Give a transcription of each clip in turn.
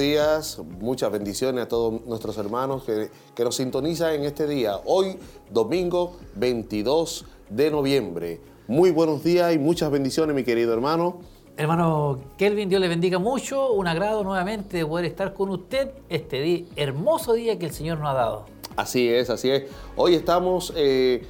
Días, muchas bendiciones a todos nuestros hermanos que, que nos sintonizan en este día, hoy domingo 22 de noviembre. Muy buenos días y muchas bendiciones, mi querido hermano. Hermano Kelvin, Dios le bendiga mucho. Un agrado nuevamente de poder estar con usted este día, hermoso día que el Señor nos ha dado. Así es, así es. Hoy estamos eh,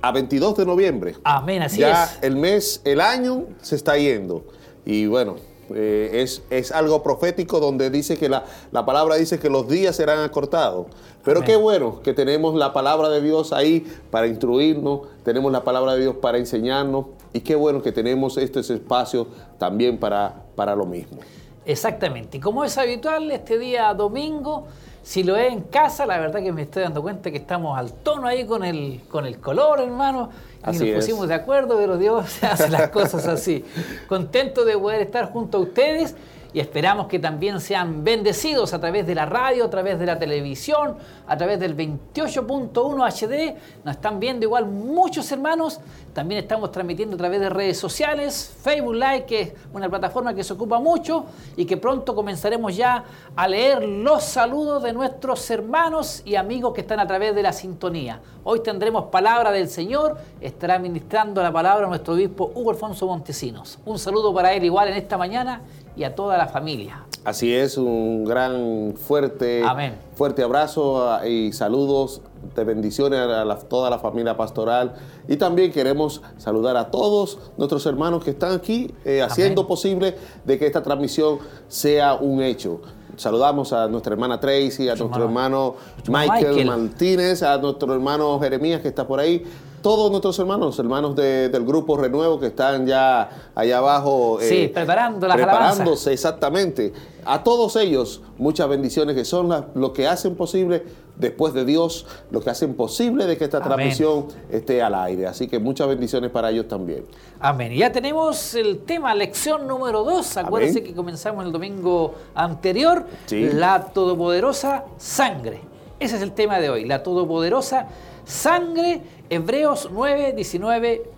a 22 de noviembre. Amén, así ya es. el mes, el año se está yendo. Y bueno, eh, es, es, algo profético donde dice que la, la, palabra dice que los días serán acortados. Pero Amén. qué bueno que tenemos la palabra de Dios ahí para instruirnos, tenemos la palabra de Dios para enseñarnos y qué bueno que tenemos estos espacios también para, para lo mismo. Exactamente. Y como es habitual, este día domingo, si lo es en casa, la verdad que me estoy dando cuenta que estamos al tono ahí con el, con el color, hermano. Y Así nos pusimos es. de acuerdo, pero Dios hace las cosas así. Contento de poder estar junto a ustedes y esperamos que también sean bendecidos a través de la radio, a través de la televisión, a través del 28.1 HD. Nos están viendo igual muchos hermanos. También estamos transmitiendo a través de redes sociales, Facebook Live, que es una plataforma que se ocupa mucho y que pronto comenzaremos ya a leer los saludos de nuestros hermanos y amigos que están a través de la sintonía. Hoy tendremos palabra del Señor, estará ministrando la palabra nuestro obispo Hugo Alfonso Montesinos. Un saludo para él igual en esta mañana y a toda la familia. Así es, un gran fuerte, Amén. Fuerte abrazo ah, y saludos de bendiciones a la, toda la familia pastoral. Y también queremos saludar a todos nuestros hermanos que están aquí eh, haciendo Amén. posible de que esta transmisión sea un hecho. Saludamos a nuestra hermana Tracy, a nuestro, hermano- Michael, Michael. Martínez, a nuestro hermano Jeremías que está por ahí. Todos nuestros hermanos, hermanos de- del grupo Renuevo que están ya allá abajo. eh, Sí, preparando las preparándose, alabanzas. exactamente. A todos ellos, muchas bendiciones que son las- lo que hacen posible después de Dios, lo que hacen posible de que esta Amén. transmisión esté al aire. Así que muchas bendiciones para ellos también. Amén. Y ya tenemos el tema, lección número 2. Acuérdense Amén. que comenzamos el domingo anterior. Sí. La todopoderosa sangre. Ese es el tema de hoy. La todopoderosa sangre. Hebreos 9, 19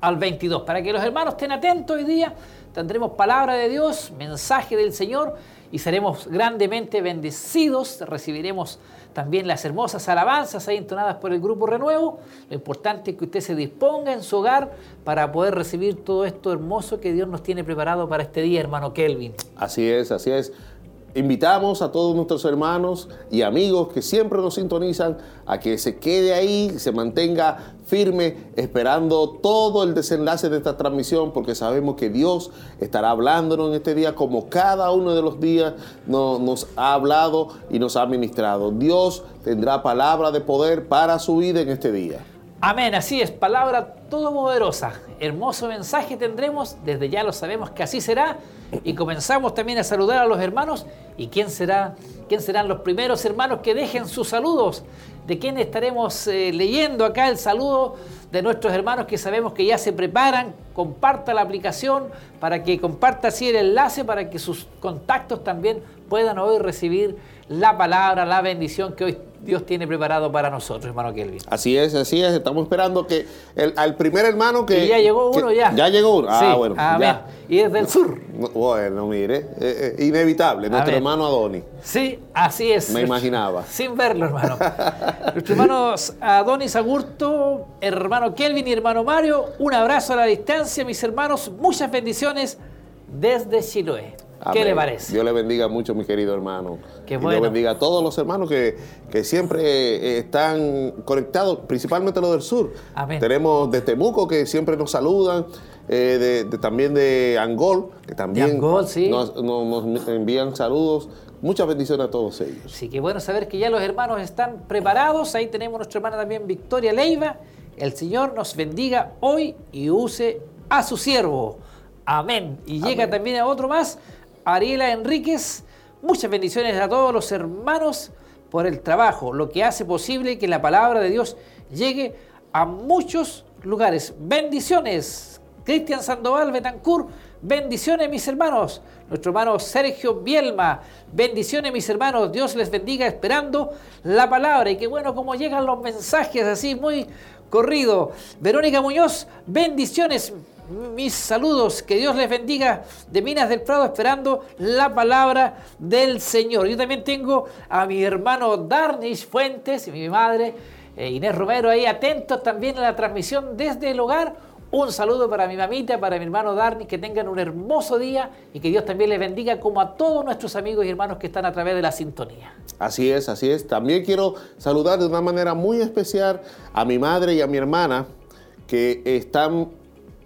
al 22. Para que los hermanos estén atentos hoy día, tendremos palabra de Dios, mensaje del Señor y seremos grandemente bendecidos. Recibiremos también las hermosas alabanzas ahí entonadas por el Grupo Renuevo. Lo importante es que usted se disponga en su hogar para poder recibir todo esto hermoso que Dios nos tiene preparado para este día, hermano Kelvin. Así es, así es. Invitamos a todos nuestros hermanos y amigos que siempre nos sintonizan a que se quede ahí, se mantenga firme, esperando todo el desenlace de esta transmisión, porque sabemos que Dios estará hablándonos en este día como cada uno de los días no- nos ha hablado y nos ha ministrado. Dios tendrá palabra de poder para su vida en este día. Amén, así es, palabra todopoderosa. Hermoso mensaje tendremos, desde ya lo sabemos que así será. Y comenzamos también a saludar a los hermanos. ¿Y quién será? ¿Quién serán los primeros hermanos que dejen sus saludos? ¿De quién estaremos eh, leyendo acá el saludo de nuestros hermanos que sabemos que ya se preparan? Comparta la aplicación para que comparta así el enlace para que sus contactos también puedan hoy recibir la palabra, la bendición que hoy Dios tiene preparado para nosotros, hermano Kelvin. Así es, así es. Estamos esperando que el, al primer hermano que... Y ya llegó uno ya. Ya llegó uno. Ah, Sí, bueno. amén. ya. Y es del sur. No, Bueno, mire, eh, eh, inevitable, nuestro Amén. hermano Adoni. Sí, así es. Me imaginaba. Sin verlo, hermano. Nuestros hermanos Adonis Agurto, hermano Kelvin y hermano Mario, un abrazo a la distancia, mis hermanos. Muchas bendiciones desde Chiloé. ¿Qué le parece? Dios le bendiga mucho, mi querido hermano. Qué Y bueno. Dios bendiga a todos los hermanos que, que siempre eh, están conectados, principalmente los del sur. Amén. Tenemos de Temuco que siempre nos saludan, eh, de, de- también de Angol, que también Angol, sí. nos, nos- nos envían saludos. Muchas bendiciones a todos ellos. Sí, que bueno saber que ya los hermanos están preparados. Ahí tenemos nuestra hermana también Victoria Leiva. El Señor nos bendiga hoy y use a su siervo. Amén. Y llega también a otro más, Ariela Enríquez. Muchas bendiciones a todos los hermanos por el trabajo, lo que hace posible que la palabra de Dios llegue a muchos lugares. Bendiciones. Cristian Sandoval Betancourt, bendiciones mis hermanos. Nuestro hermano Sergio Bielma, bendiciones mis hermanos. Dios les bendiga esperando la palabra. Y qué bueno cómo llegan los mensajes así muy corrido. Verónica Muñoz, bendiciones mis saludos. Que Dios les bendiga de Minas del Prado, esperando la palabra del Señor. Yo también tengo a mi hermano Darnish Fuentes y mi madre eh, Inés Romero ahí atentos también a la transmisión desde el hogar. Un saludo para mi mamita, para mi hermano Darnish, que tengan un hermoso día y que Dios también les bendiga como a todos nuestros amigos y hermanos que están a través de la sintonía. Así es, así es. También quiero saludar de una manera muy especial a mi madre y a mi hermana que están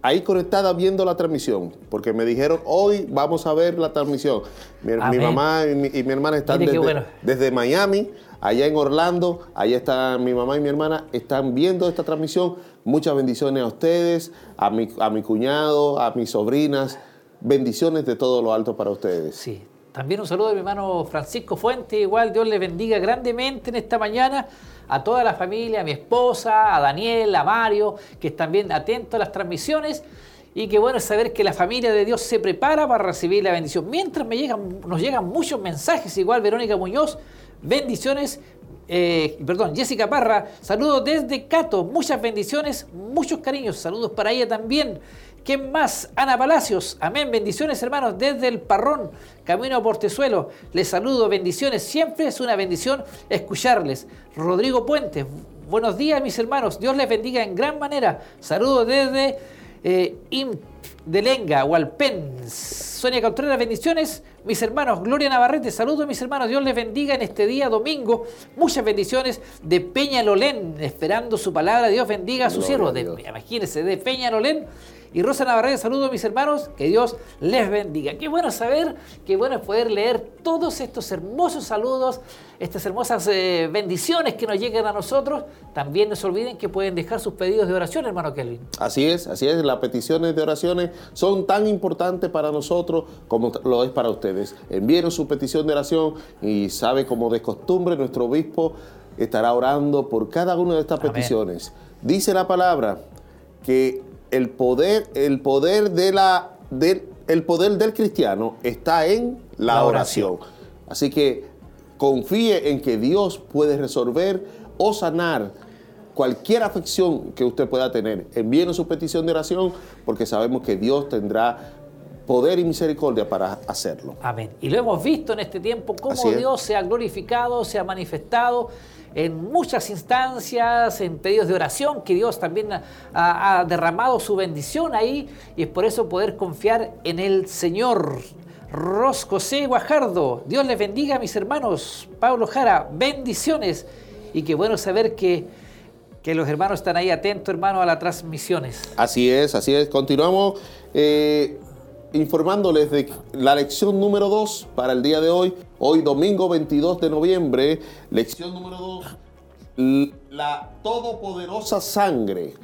ahí conectadas viendo la transmisión, porque me dijeron, hoy vamos a ver la transmisión. Mi, mamá y mi, hermana están desde, Miami, allá en Orlando, allá están mi mamá y mi hermana, están viendo esta transmisión. Muchas bendiciones a ustedes, a mi, a mi cuñado, a mis sobrinas. Bendiciones de todo lo alto para ustedes. Sí, también un saludo a mi hermano Francisco Fuente, igual Dios le bendiga grandemente en esta mañana a toda la familia, a mi esposa, a Daniel, a Mario, que están bien atentos a las transmisiones. Y qué bueno saber que la familia de Dios se prepara para recibir la bendición. Mientras me llegan, nos llegan muchos mensajes, igual Verónica Muñoz, bendiciones. Eh, perdón, Jessica Parra, saludos desde Cato, muchas bendiciones, muchos cariños, saludos para ella también. ¿Quién más? Ana Palacios. Amén. Bendiciones, hermanos, desde el Parrón, camino a Portezuelo. Les saludo, bendiciones. Siempre es una bendición escucharles. Rodrigo Puentes. Buenos días, mis hermanos. Dios les bendiga en gran manera. Saludos desde eh, de Lenga, Hualpén. Sonia Contreras, bendiciones. Mis hermanos, Gloria Navarrete, saludos mis hermanos. Dios les bendiga en este día domingo. Muchas bendiciones de Peña Lolén, esperando su palabra. Dios bendiga a sus siervos. Imagínense, de Peña Lolén y Rosa Navarrete, saludo a mis hermanos, que Dios les bendiga. Qué bueno saber, qué bueno es poder leer todos estos hermosos saludos, estas hermosas eh, bendiciones que nos llegan a nosotros. También no se olviden que pueden dejar sus pedidos de oración, hermano Kelvin. Así es, así es. Las peticiones de oraciones son tan importantes para nosotros como lo es para ustedes. Envíenos su petición de oración y sabe como de costumbre nuestro obispo estará orando por cada una de estas peticiones. Dice la palabra que el poder, el poder, de la, del, el poder del cristiano está en la, oración. Así que confíe en que Dios puede resolver o sanar cualquier afección que usted pueda tener. Envíenos su petición de oración porque sabemos que Dios tendrá poder y misericordia para hacerlo. Amén. Y lo hemos visto en este tiempo cómo Dios se ha glorificado, se ha manifestado en muchas instancias, en pedidos de oración, que Dios también ha, derramado su bendición ahí y es por eso poder confiar en el Señor. Ros José Guajardo, Dios les bendiga a mis hermanos. Pablo Jara, bendiciones. Y qué bueno saber que, que los hermanos están ahí atentos, hermanos, a las transmisiones. Así es, así es. Continuamos. Eh, informándoles de la lección número 2 para el día de hoy, hoy domingo 22 de noviembre, lección número 2, la todopoderosa sangre.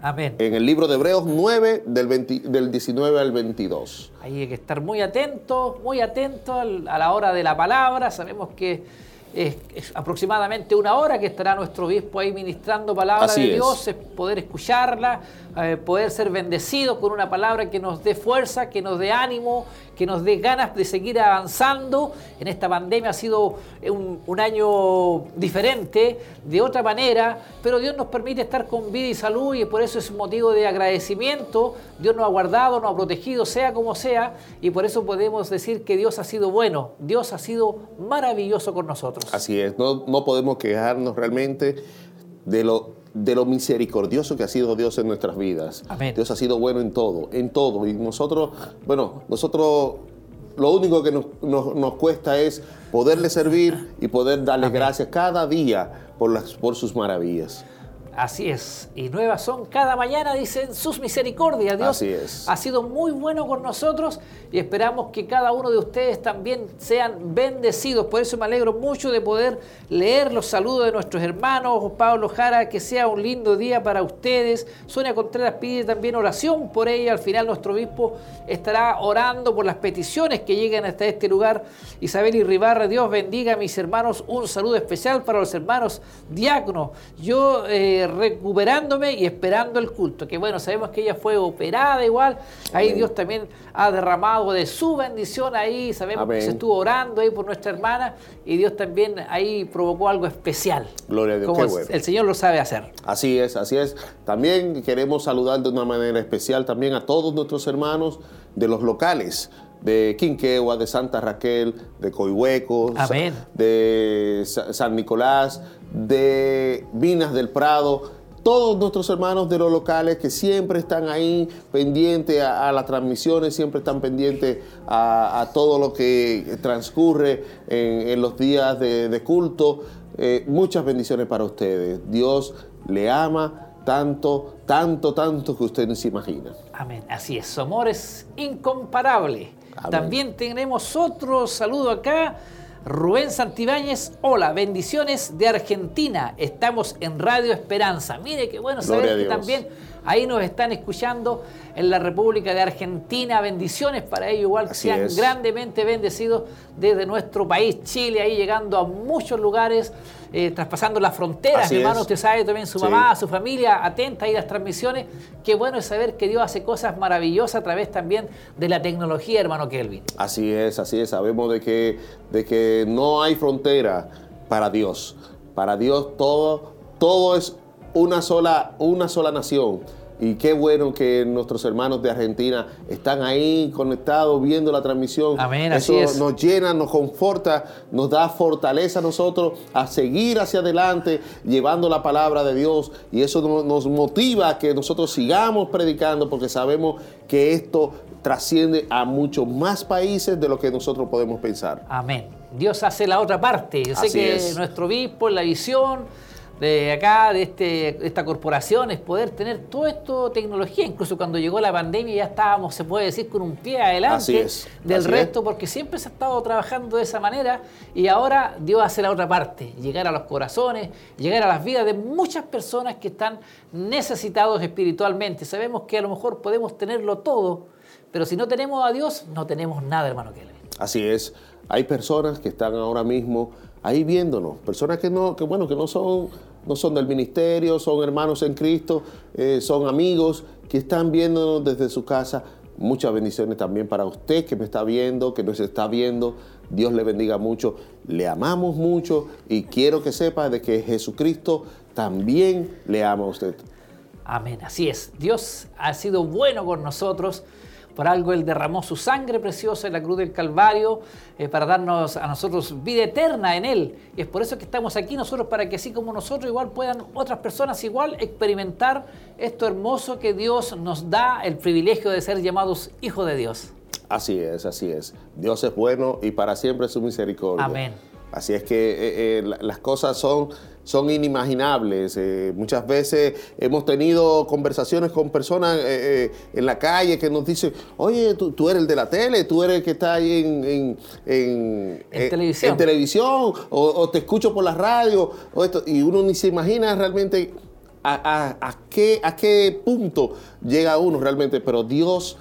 Amén. En el libro de Hebreos 9, del, del 19 al 22. Ahí hay que estar muy atento, muy atento a la hora de la palabra. Sabemos que es, aproximadamente una hora que estará nuestro obispo ahí ministrando palabra de Dios, es. poder escucharla, eh, poder ser bendecidos con una palabra que nos dé fuerza, que nos dé ánimo, que nos dé ganas de seguir avanzando. En esta pandemia ha sido un, un, año diferente, de otra manera, pero Dios nos permite estar con vida y salud y por eso es motivo de agradecimiento. Dios nos ha guardado, nos ha protegido, sea como sea, y por eso podemos decir que Dios ha sido bueno, Dios ha sido maravilloso con nosotros. Así es, no, no podemos quejarnos realmente de lo de lo misericordioso que ha sido Dios en nuestras vidas. Dios ha sido bueno en todo, en todo. Y nosotros, bueno, nosotros lo único que nos, cuesta es poderle servir y poder darle gracias cada día por, las, por sus maravillas. Así es. Y nuevas son cada mañana, dicen sus misericordias. Dios Así es. ha sido muy bueno con nosotros y esperamos que cada uno de ustedes también sean bendecidos. Por eso me alegro mucho de poder leer los saludos de nuestros hermanos. Pablo Jara, que sea un lindo día para ustedes. Sonia Contreras pide también oración por ella. Al final nuestro obispo estará orando por las peticiones que lleguen hasta este lugar. Isabel y Ribarra, Dios bendiga a mis hermanos. Un saludo especial para los hermanos diáconos. Yo eh, recuperándome y esperando el culto. Que bueno, sabemos que ella fue operada igual. Ahí Dios también ha derramado de su bendición ahí. Sabemos que se estuvo orando ahí por nuestra hermana y Dios también ahí provocó algo especial. Gloria a Dios. Como el Señor lo sabe hacer. Así es, así es. También queremos saludar de una manera especial también a todos nuestros hermanos de los locales de Quinquegua, de Santa Raquel, de Coihueco, de San Nicolás, de Minas del Prado, todos nuestros hermanos de los locales que siempre están ahí pendientes a, las transmisiones, siempre están pendientes a, todo lo que transcurre en, los días de, culto. Eh, muchas bendiciones para ustedes. Dios le ama tanto, tanto, tanto que usted no se imagina. Amén. Así es. Su amor es incomparable. También tenemos otro saludo acá. Rubén Santibáñez, hola, bendiciones de Argentina. Estamos en Radio Esperanza. Mire qué bueno saber que también ahí nos están escuchando en la República de Argentina. Bendiciones para ellos, igual que sean grandemente bendecidos desde nuestro país, Chile, ahí llegando a muchos lugares. Eh, traspasando las fronteras, hermano, usted sabe también su mamá, su familia, atenta ahí a las transmisiones. Qué bueno es saber que Dios hace cosas maravillosas a través también de la tecnología, hermano Kelvin. Así es, así es. Sabemos de que, de que no hay frontera para Dios. Para Dios todo, todo es una sola, una sola nación. Y qué bueno que nuestros hermanos de Argentina están ahí conectados, viendo la transmisión. Amén, Eso nos llena, nos conforta, nos da fortaleza a nosotros a seguir hacia adelante, llevando la palabra de Dios. Y eso nos motiva a que nosotros sigamos predicando, porque sabemos que esto trasciende a muchos más países de lo que nosotros podemos pensar. Amén. Dios hace la otra parte. Yo sé que nuestro obispo, la visión de acá, de, este, esta corporación, es poder tener todo esto tecnología. Incluso cuando llegó la pandemia ya estábamos, se puede decir, con un pie adelante del resto, porque siempre se ha estado trabajando de esa manera y ahora Dios hace la otra parte, llegar a los corazones, llegar a las vidas de muchas personas que están necesitados espiritualmente. Sabemos que a lo mejor podemos tenerlo todo, pero si no tenemos a Dios, no tenemos nada, hermano Kelly. Así es. Hay personas que están ahora mismo ahí viéndonos, personas que no, que bueno, que no son no son del ministerio, son hermanos en Cristo, eh, son amigos que están viéndonos desde su casa. Muchas bendiciones también para usted que me está viendo, que nos está viendo. Dios le bendiga mucho. Le amamos mucho y quiero que sepa de que Jesucristo también le ama a usted. Amén, así es. Dios ha sido bueno con nosotros. Por algo Él derramó su sangre preciosa en la cruz del Calvario eh, para darnos a nosotros vida eterna en Él. Y es por eso que estamos aquí nosotros, para que así como nosotros, igual puedan otras personas igual experimentar esto hermoso que Dios nos da, el privilegio de ser llamados hijos de Dios. Así es, así es. Dios es bueno y para siempre su misericordia. Amén. Así es que eh, eh, las cosas son son inimaginables. Eh, muchas veces hemos tenido conversaciones con personas eh, eh, en la calle que nos dicen, oye, tú, eres el de la tele, tú eres el que está ahí en, televisión, o, te escucho por la radio, o esto, y uno ni se imagina realmente a, qué, a qué punto llega uno realmente, pero Dios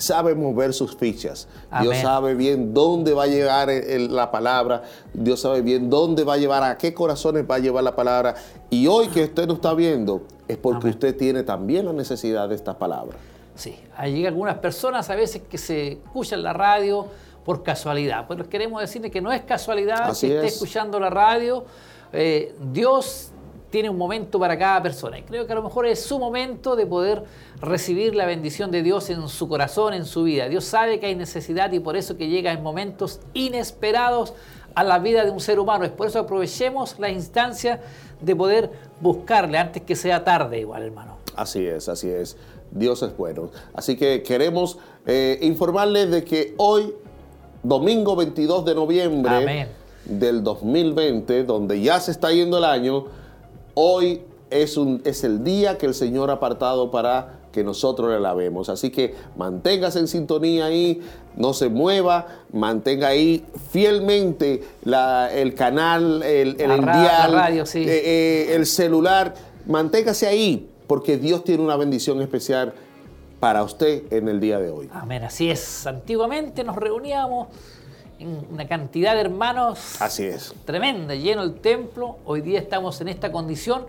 sabe mover sus fichas. Dios sabe bien dónde va a llegar la palabra. Dios sabe bien dónde va a llevar, a qué corazones va a llevar la palabra. Y hoy que usted no está viendo, es porque usted tiene también la necesidad de esta palabra. Sí, hay algunas personas a veces que se escuchan la radio por casualidad. Pero queremos decirle que no es casualidad que esté escuchando la radio. Eh, Dios tiene un momento para cada persona. Y creo que a lo mejor es su momento de poder recibir la bendición de Dios en su corazón, en su vida. Dios sabe que hay necesidad y por eso que llega en momentos inesperados a la vida de un ser humano. Es por eso aprovechemos la instancia de poder buscarle antes que sea tarde igual, hermano. Así es, así es. Dios es bueno. Así que queremos eh, informarles de que hoy, domingo 22 de noviembre del 2020, donde ya se está yendo el año, Hoy es, un, es el día que el Señor ha apartado para que nosotros le alabemos. Así que manténgase en sintonía ahí, no se mueva, mantenga ahí fielmente el canal, el, el radio, eh, eh, el celular, manténgase ahí, porque Dios tiene una bendición especial para usted en el día de hoy. Amén, así es. Antiguamente nos reuníamos una cantidad de hermanos Así es. tremenda, lleno el templo. Hoy día estamos en esta condición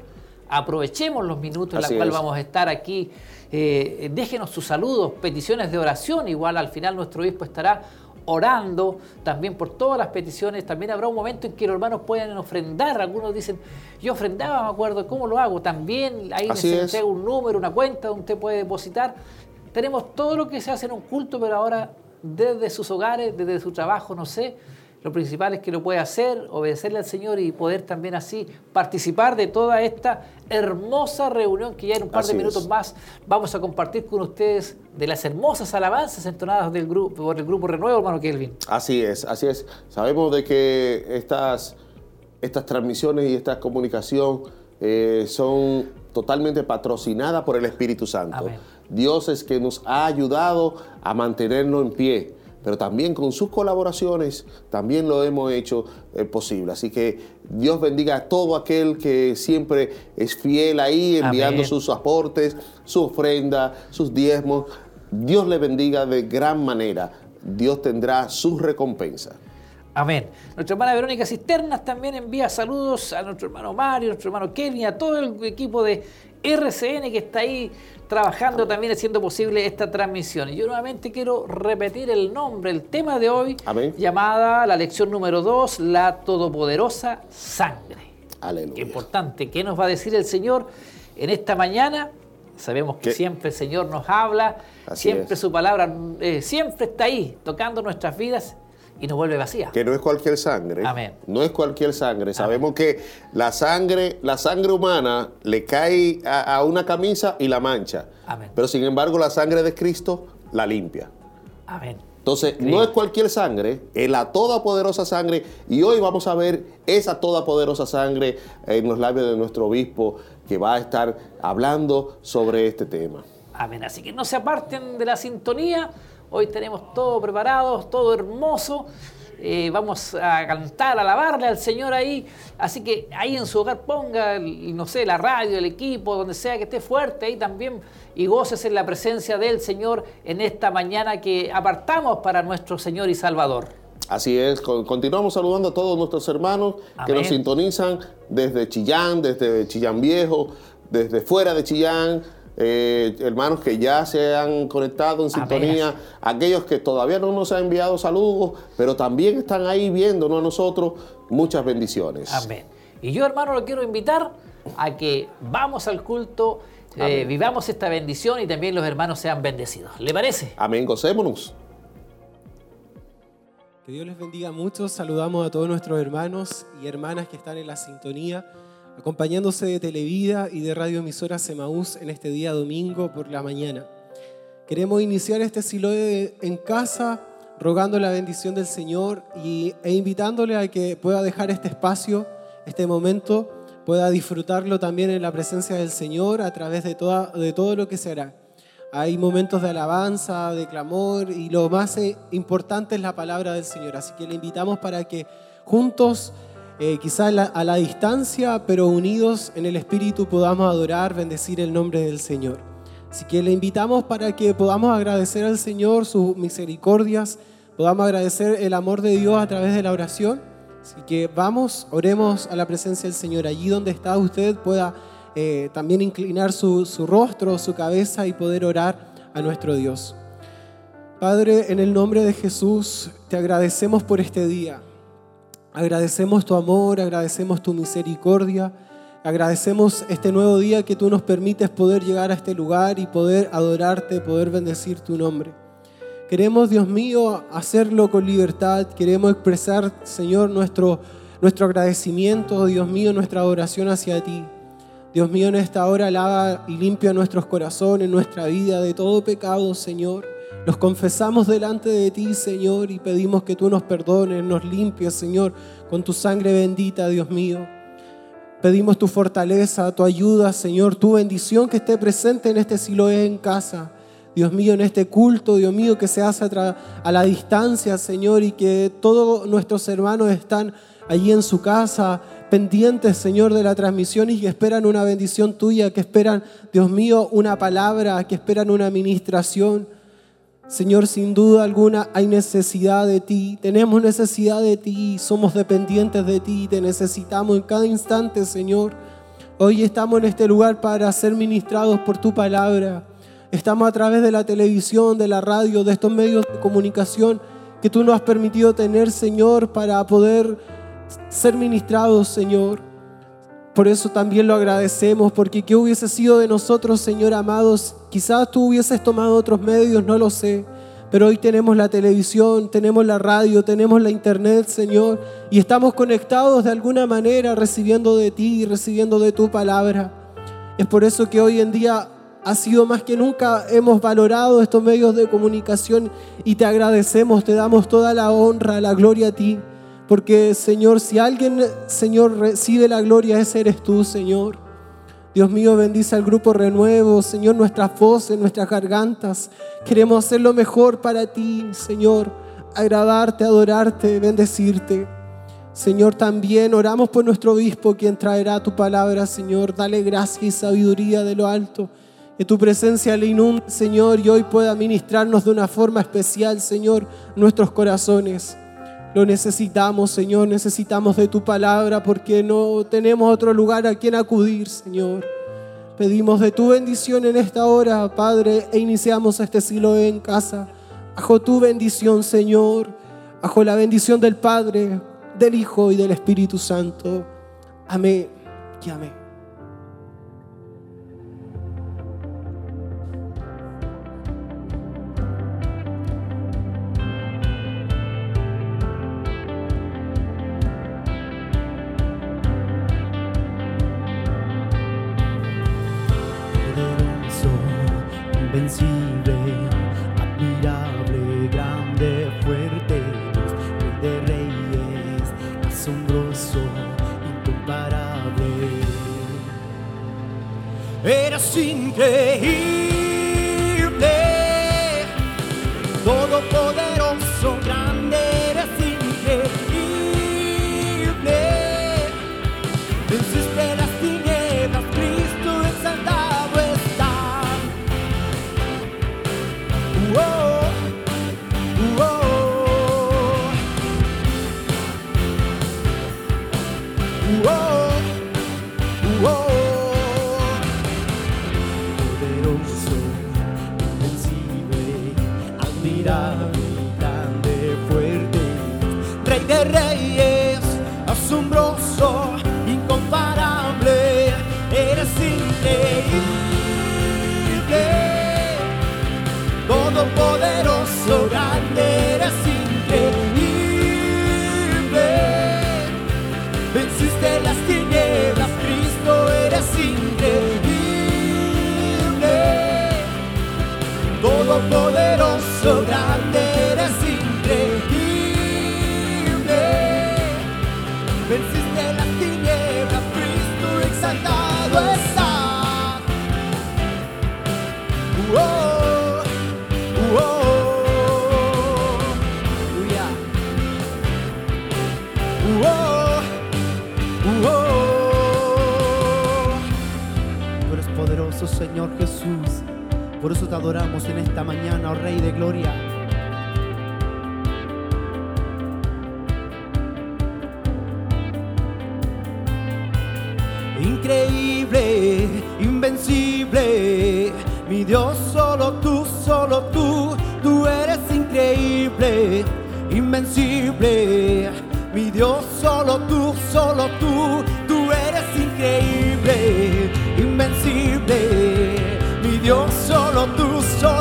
aprovechemos los minutos en los cuales es. vamos a estar aquí. Eh, déjenos sus saludos, peticiones de oración. Igual al final nuestro obispo estará orando también por todas las peticiones. También habrá un momento en que los hermanos puedan ofrendar. Algunos dicen, yo ofrendaba, me acuerdo, ¿cómo lo hago? También ahí entrego un número, una cuenta donde usted puede depositar. Tenemos todo lo que se hace en un culto, pero ahora desde sus hogares, desde su trabajo, no sé. Lo principal es que lo puede hacer, obedecerle al Señor y poder también así participar de toda esta hermosa reunión que ya en un par Así de minutos es. más vamos a compartir con ustedes de las hermosas alabanzas entonadas del grupo, por el grupo Renuevo, hermano Kelvin. Así es, así es. Sabemos de que estas, estas transmisiones y esta comunicación eh, son totalmente patrocinadas por el Espíritu Santo. Amén. Dios es que nos ha ayudado a mantenernos en pie, pero también con sus colaboraciones también lo hemos hecho eh, posible. Así que Dios bendiga a todo aquel que siempre es fiel ahí, enviando Amén. sus aportes, su ofrenda, sus diezmos. Dios le bendiga de gran manera. Dios tendrá su recompensa. Amén. Nuestra hermana Verónica Cisternas también envía saludos a nuestro hermano Mario, nuestro hermano Kelvin, a todo el equipo de RCN que está ahí trabajando también haciendo posible esta transmisión. Y yo nuevamente quiero repetir el nombre, el tema de hoy, Amén. llamada la lección número 2, la todopoderosa sangre. Qué Aleluya. importante. ¿Qué nos va a decir el Señor en esta mañana? Sabemos que siempre el Señor nos habla, Así siempre es. su palabra eh, siempre está ahí, tocando nuestras vidas y nos vuelve vacía. Que no es cualquier sangre. Amén. No es cualquier sangre. Sabemos que la sangre, la sangre humana le cae a, a una camisa y la mancha. Amén. Pero sin embargo, la sangre de Cristo la limpia. Amén. Entonces, Increíble. no es cualquier sangre, es la todopoderosa sangre. Y hoy vamos a ver esa todopoderosa sangre en los labios de nuestro obispo que va a estar hablando sobre este tema. Amén. Así que no se aparten de la sintonía. Hoy tenemos todo preparado, todo hermoso. Eh, vamos a cantar, a alabarle al Señor ahí. Así que ahí en su hogar ponga, el- no sé, la radio, el equipo, donde sea que esté fuerte ahí también. Y goces en la presencia del Señor en esta mañana que apartamos para nuestro Señor y Salvador. Así es, con- continuamos saludando a todos nuestros hermanos que nos sintonizan desde Chillán, desde Chillán Viejo, desde fuera de Chillán, eh, hermanos que ya se han conectado en sintonía, aquellos que todavía no nos han enviado saludos, pero también están ahí viéndonos a nosotros, muchas bendiciones. Amén. Y yo, hermano, lo quiero invitar a que vamos al culto, eh, vivamos esta bendición y también los hermanos sean bendecidos. ¿Le parece? Amén, gocémonos. Que Dios les bendiga mucho. Saludamos a todos nuestros hermanos y hermanas que están en la sintonía, acompañándose de Televida y de Radio Emisora Semaús en este día domingo por la mañana. Queremos iniciar este Siloe en casa, rogando la bendición del Señor y, e invitándole a que pueda dejar este espacio, este momento, pueda disfrutarlo también en la presencia del Señor a través de, toda, de todo lo que se hará. Hay momentos de alabanza, de clamor y lo más eh, importante es la palabra del Señor. Así que le invitamos para que juntos, eh, quizá a la, a la distancia, pero unidos en el Espíritu, podamos adorar, bendecir el nombre del Señor. Así que le invitamos para que podamos agradecer al Señor sus misericordias, podamos agradecer el amor de Dios a través de la oración. Así que vamos, oremos a la presencia del Señor. Allí donde está usted pueda eh, también inclinar su, su rostro, su cabeza y poder orar a nuestro Dios. Padre, en el nombre de Jesús, te agradecemos por este día. Agradecemos tu amor, agradecemos tu misericordia, agradecemos este nuevo día que tú nos permites poder llegar a este lugar y poder adorarte, poder bendecir tu nombre. Queremos, Dios mío, hacerlo con libertad. Queremos expresar, Señor, nuestro, nuestro agradecimiento, Dios mío, nuestra adoración hacia ti. Dios mío, en esta hora lava y limpia nuestros corazones, nuestra vida de todo pecado, Señor. Los confesamos delante de ti, Señor, y pedimos que tú nos perdones, nos limpies, Señor, con tu sangre bendita, Dios mío. Pedimos tu fortaleza, tu ayuda, Señor, tu bendición que esté presente en este Siloé en casa. Dios mío, en este culto, Dios mío, que se hace a, la distancia, Señor, y que todos nuestros hermanos están allí en su casa, pendientes, Señor, de la transmisión y que esperan una bendición tuya, que esperan, Dios mío, una palabra, que esperan una administración. Señor, sin duda alguna hay necesidad de ti, tenemos necesidad de ti, somos dependientes de ti, te necesitamos en cada instante, Señor. Hoy estamos en este lugar para ser ministrados por tu palabra. Estamos a través de la televisión, de la radio, de estos medios de comunicación que tú nos has permitido tener, Señor, para poder ser ministrados, Señor. Por eso también lo agradecemos, porque ¿qué hubiese sido de nosotros, Señor amados? Quizás tú hubieses tomado otros medios, no lo sé. Pero hoy tenemos la televisión, tenemos la radio, tenemos la internet, Señor, y estamos conectados de alguna manera recibiendo de ti y recibiendo de tu palabra. Es por eso que hoy en día ha sido más que nunca hemos valorado estos medios de comunicación y te agradecemos, te damos toda la honra, la gloria a ti. Porque Señor, si alguien, Señor, recibe la gloria, ese eres tú, Señor. Dios mío, bendice al grupo Renuevo, Señor, nuestras voces, nuestras gargantas. Queremos hacer lo mejor para ti, Señor, agradarte, adorarte, bendecirte. Señor, también oramos por nuestro obispo, quien traerá tu palabra, Señor. Dale gracia y sabiduría de lo alto. Que tu presencia le inunde, Señor, y hoy pueda ministrarnos de una forma especial, Señor, nuestros corazones. Lo necesitamos, Señor, necesitamos de tu palabra porque no tenemos otro lugar a quien acudir, Señor. Pedimos de tu bendición en esta hora, Padre, e iniciamos este siglo en casa. Bajo tu bendición, Señor, bajo la bendición del Padre, del Hijo y del Espíritu Santo. Amén y amén.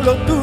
solo tú.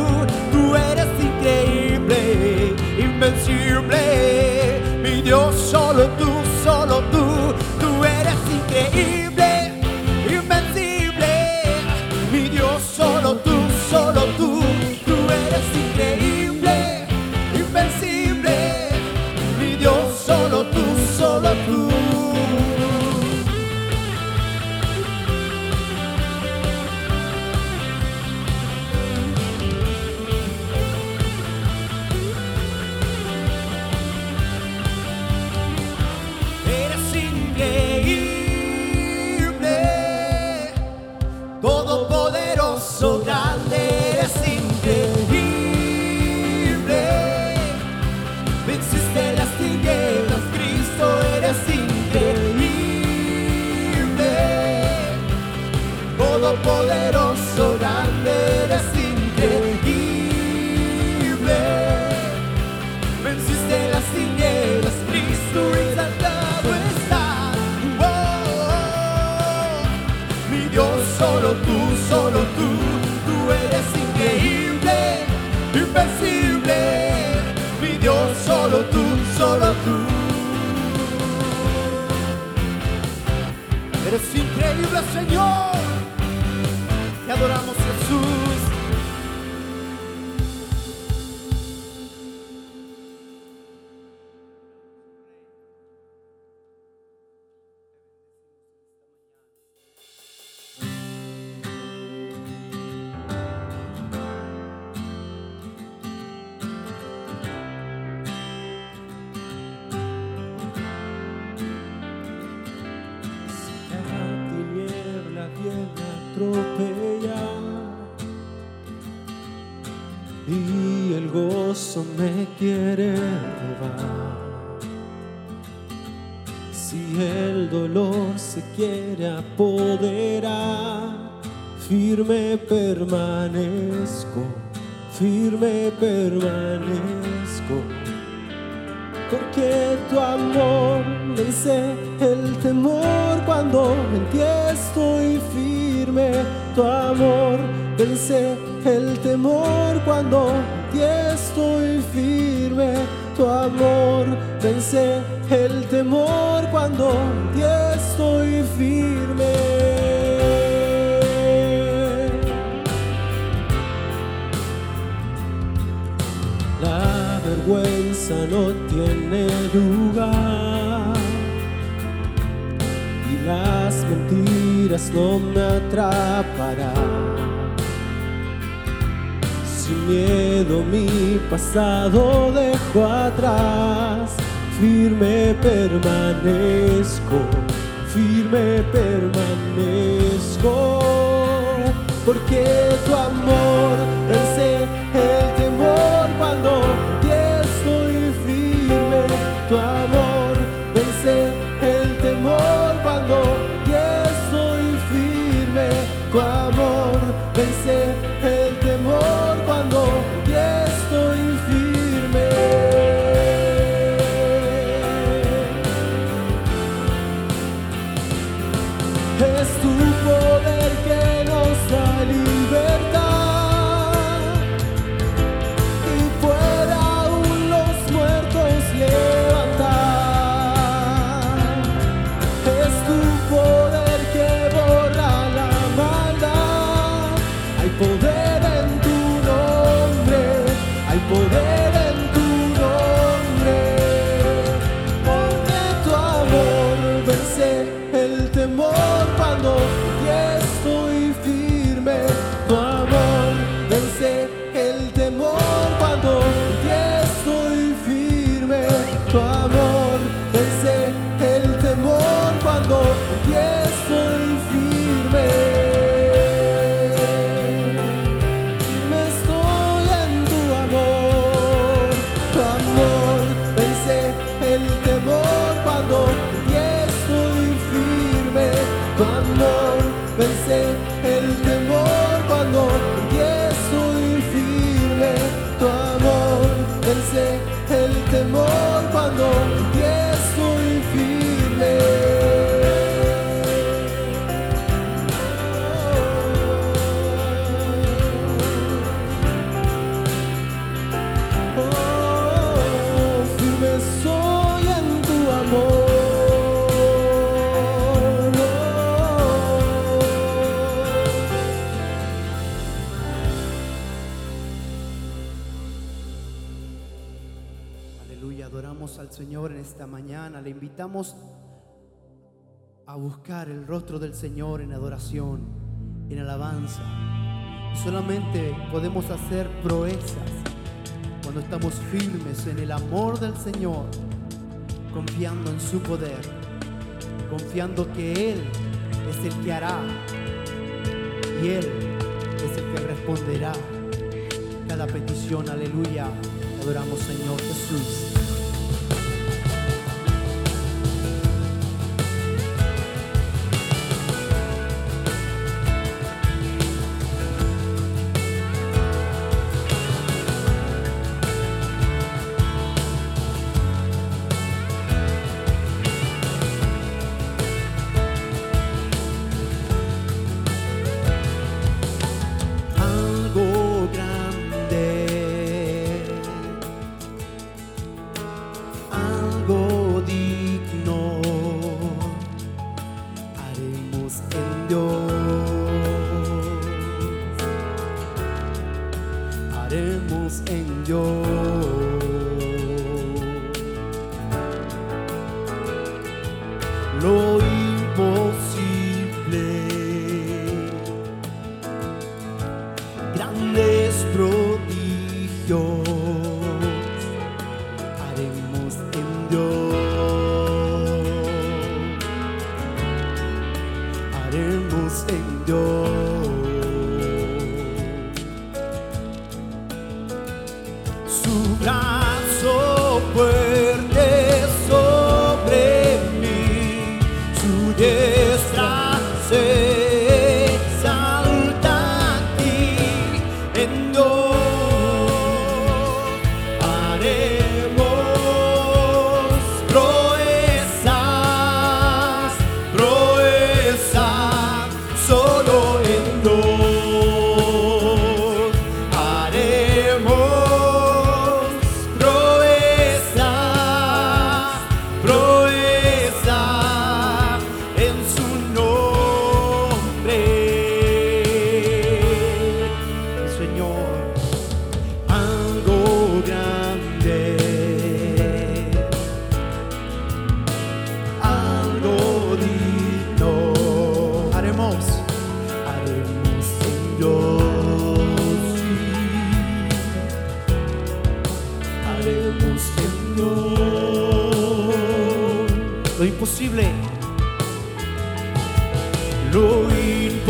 pasado dejo atrás, firme permanezco, firme permanezco, porque tu amor vội vã invitamos a buscar el rostro del Señor en adoración, en alabanza. Solamente podemos hacer proezas cuando estamos firmes en el amor del Señor, confiando en su poder, confiando que Él es el que hará y Él es el que responderá cada petición. Aleluya. Adoramos Señor Jesús. Imposible lo imposible.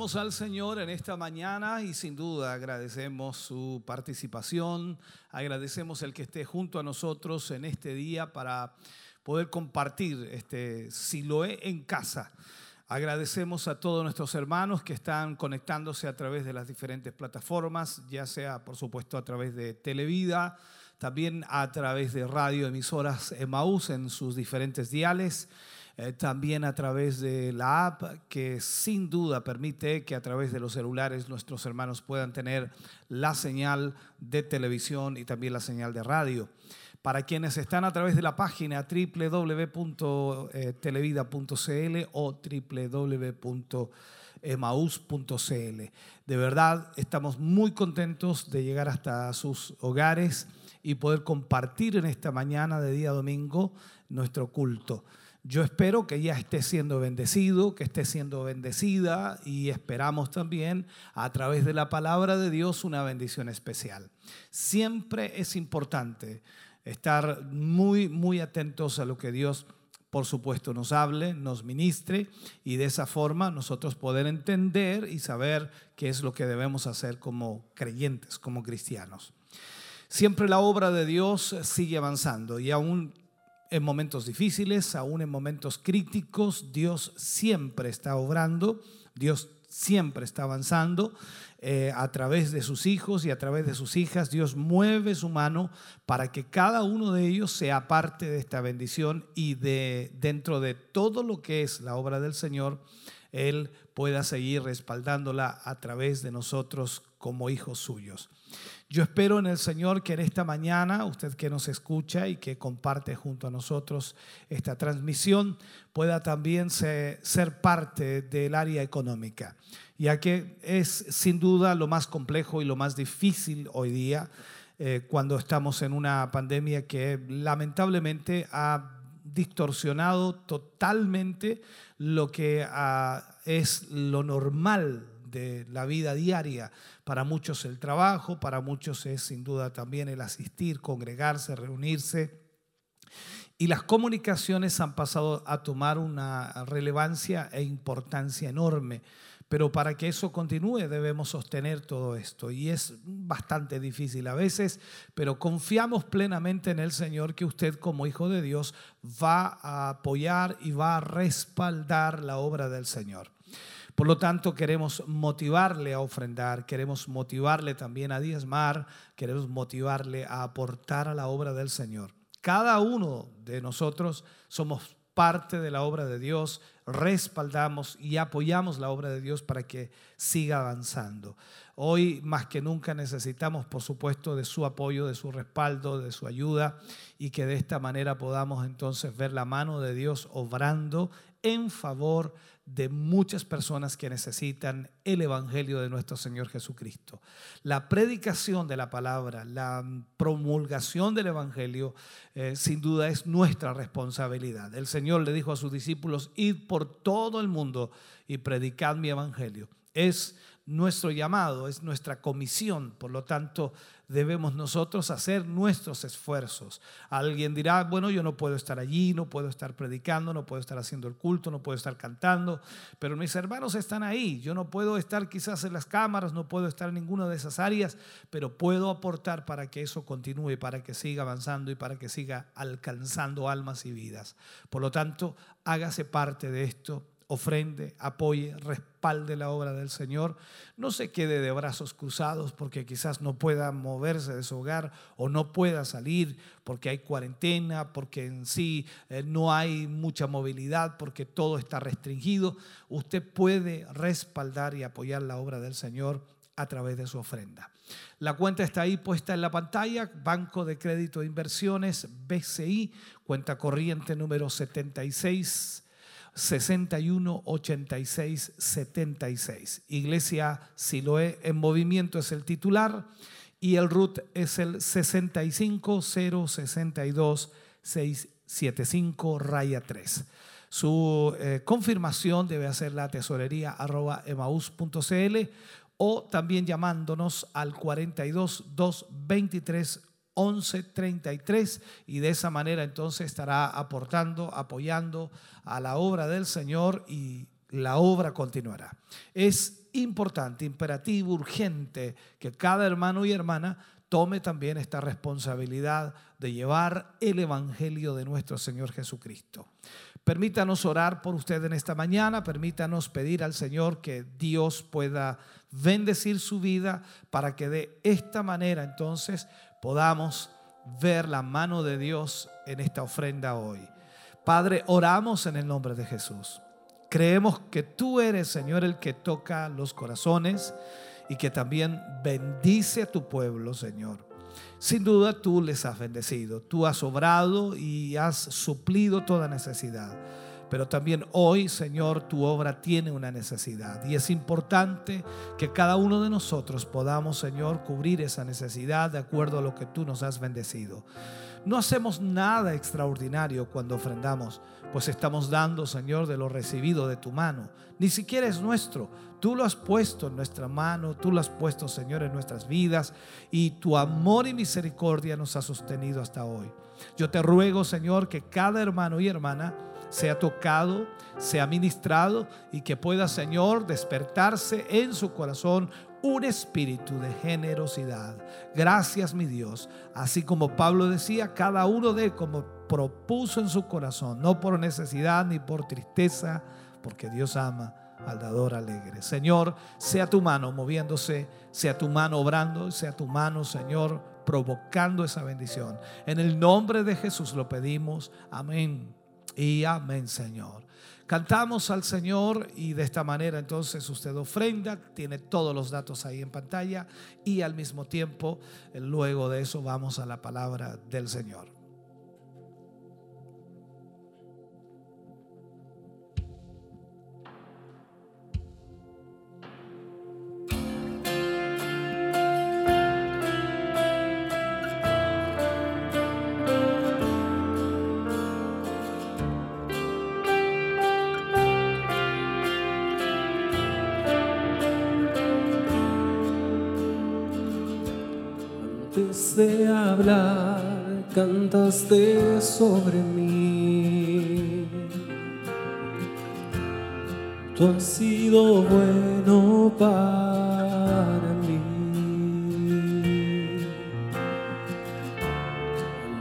Gracias damos al Señor en esta mañana y sin duda agradecemos su participación, agradecemos el que esté junto a nosotros en este día para poder compartir este Siloé en casa. Agradecemos a todos nuestros hermanos que están conectándose a través de las diferentes plataformas, ya sea por supuesto a través de Televida, también a través de radio emisoras Emaús en sus diferentes diales eh, también a través de la app que sin duda permite que a través de los celulares nuestros hermanos puedan tener la señal de televisión y también la señal de radio. Para quienes están a través de la página www.televida.cl o www.emaus.cl. De verdad, estamos muy contentos de llegar hasta sus hogares y poder compartir en esta mañana de día domingo nuestro culto. Yo espero que ya esté siendo bendecido, que esté siendo bendecida y esperamos también a través de la palabra de Dios una bendición especial. Siempre es importante estar muy, muy atentos a lo que Dios, por supuesto, nos hable, nos ministre y de esa forma nosotros poder entender y saber qué es lo que debemos hacer como creyentes, como cristianos. Siempre la obra de Dios sigue avanzando y aún en momentos difíciles, aún en momentos críticos, Dios siempre está obrando, Dios siempre está avanzando eh, a través de sus hijos y a través de sus hijas. Dios mueve su mano para que cada uno de ellos sea parte de esta bendición y de dentro de todo lo que es la obra del Señor, Él pueda seguir respaldándola a través de nosotros como hijos suyos. Yo espero en el Señor que en esta mañana, usted que nos escucha y que comparte junto a nosotros esta transmisión, pueda también ser, parte del área económica, ya que es sin duda lo más complejo y lo más difícil hoy día eh, cuando estamos en una pandemia que lamentablemente ha distorsionado totalmente lo que ah, es lo normal de la vida diaria. Para muchos el trabajo, para muchos es sin duda también el asistir, congregarse, reunirse. Y las comunicaciones han pasado a tomar una relevancia e importancia enorme. Pero para que eso continúe debemos sostener todo esto. Y es bastante difícil a veces, pero confiamos plenamente en el Señor que usted como hijo de Dios va a apoyar y va a respaldar la obra del Señor. Por lo tanto, queremos motivarle a ofrendar, queremos motivarle también a diezmar, queremos motivarle a aportar a la obra del Señor. Cada uno de nosotros somos parte de la obra de Dios, respaldamos y apoyamos la obra de Dios para que siga avanzando. Hoy más que nunca necesitamos, por supuesto, de su apoyo, de su respaldo, de su ayuda y que de esta manera podamos entonces ver la mano de Dios obrando en favor de muchas personas que necesitan el Evangelio de nuestro Señor Jesucristo. La predicación de la palabra, la promulgación del Evangelio, eh, sin duda es nuestra responsabilidad. El Señor le dijo a sus discípulos, id por todo el mundo y predicad mi Evangelio. Es nuestro llamado, es nuestra comisión. Por lo tanto, debemos nosotros hacer nuestros esfuerzos. Alguien dirá, bueno, yo no puedo estar allí, no puedo estar predicando, no puedo estar haciendo el culto, no puedo estar cantando, pero mis hermanos están ahí. Yo no puedo estar quizás en las cámaras, no puedo estar en ninguna de esas áreas, pero puedo aportar para que eso continúe, para que siga avanzando y para que siga alcanzando almas y vidas. Por lo tanto, hágase parte de esto ofrende, apoye, respalde la obra del Señor. No se quede de brazos cruzados porque quizás no pueda moverse de su hogar o no pueda salir porque hay cuarentena, porque en sí eh, no hay mucha movilidad, porque todo está restringido. Usted puede respaldar y apoyar la obra del Señor a través de su ofrenda. La cuenta está ahí puesta en la pantalla, Banco de Crédito de Inversiones, BCI, cuenta corriente número 76 61 86 76. Iglesia Siloé en movimiento es el titular y el RUT es el 65 062 675 raya 3. Su eh, confirmación debe hacer la tesorería arroba emaus.cl o también llamándonos al 42 223 11:33 y de esa manera entonces estará aportando, apoyando a la obra del Señor y la obra continuará. Es importante, imperativo, urgente que cada hermano y hermana tome también esta responsabilidad de llevar el Evangelio de nuestro Señor Jesucristo. Permítanos orar por usted en esta mañana, permítanos pedir al Señor que Dios pueda bendecir su vida para que de esta manera entonces podamos ver la mano de Dios en esta ofrenda hoy. Padre, oramos en el nombre de Jesús. Creemos que tú eres, Señor, el que toca los corazones y que también bendice a tu pueblo, Señor. Sin duda tú les has bendecido, tú has obrado y has suplido toda necesidad. Pero también hoy, Señor, tu obra tiene una necesidad. Y es importante que cada uno de nosotros podamos, Señor, cubrir esa necesidad de acuerdo a lo que tú nos has bendecido. No hacemos nada extraordinario cuando ofrendamos, pues estamos dando, Señor, de lo recibido de tu mano. Ni siquiera es nuestro. Tú lo has puesto en nuestra mano, tú lo has puesto, Señor, en nuestras vidas y tu amor y misericordia nos ha sostenido hasta hoy. Yo te ruego, Señor, que cada hermano y hermana sea tocado, sea ministrado y que pueda, Señor, despertarse en su corazón un espíritu de generosidad. Gracias, mi Dios. Así como Pablo decía, cada uno de como propuso en su corazón, no por necesidad ni por tristeza, porque Dios ama al dador alegre. Señor, sea tu mano moviéndose, sea tu mano obrando, sea tu mano, Señor, provocando esa bendición. En el nombre de Jesús lo pedimos. Amén y amén, Señor. Cantamos al Señor y de esta manera entonces usted ofrenda, tiene todos los datos ahí en pantalla y al mismo tiempo, luego de eso vamos a la palabra del Señor. Cantaste sobre mí. Tú has sido bueno para mí.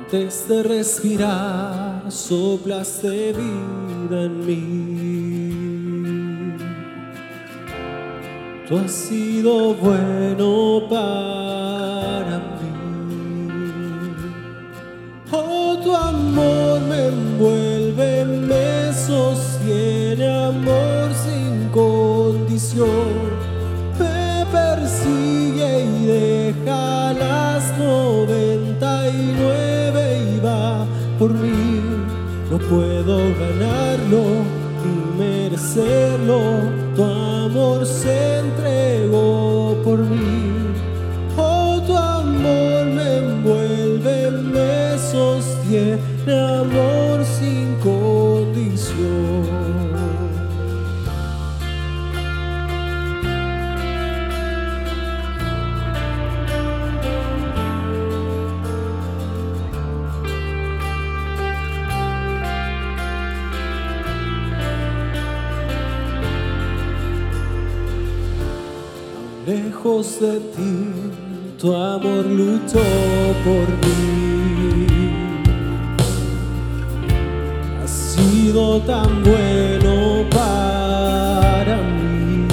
Antes de respirar, soplaste vida en mí. Tú has sido bueno para tu amor me envuelve, me sostiene, amor sin condición. Me persigue y deja las noventa y nueve y va por mí. No puedo ganarlo ni merecerlo, tu amor se entregó por mí. Amor sin condición. Lejos de ti, tu amor luchó por mí. Sido tan bueno para mí.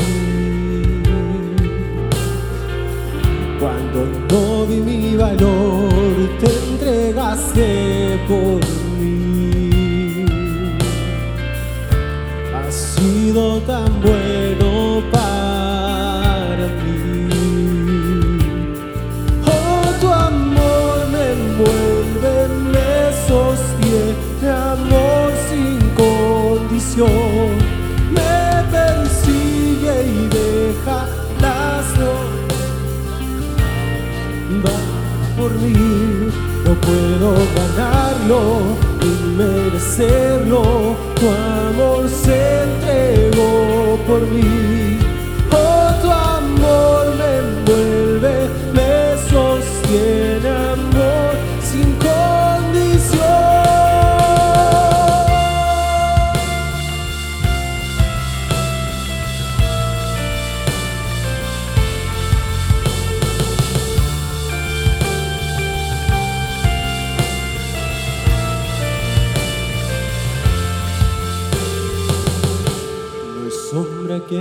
Cuando no vi mi valor, te entregaste por mí. Has sido tan bueno por mí. No puedo ganarlo ni merecerlo. Tu amor se entregó por mí. Oh, tu amor me envuelve,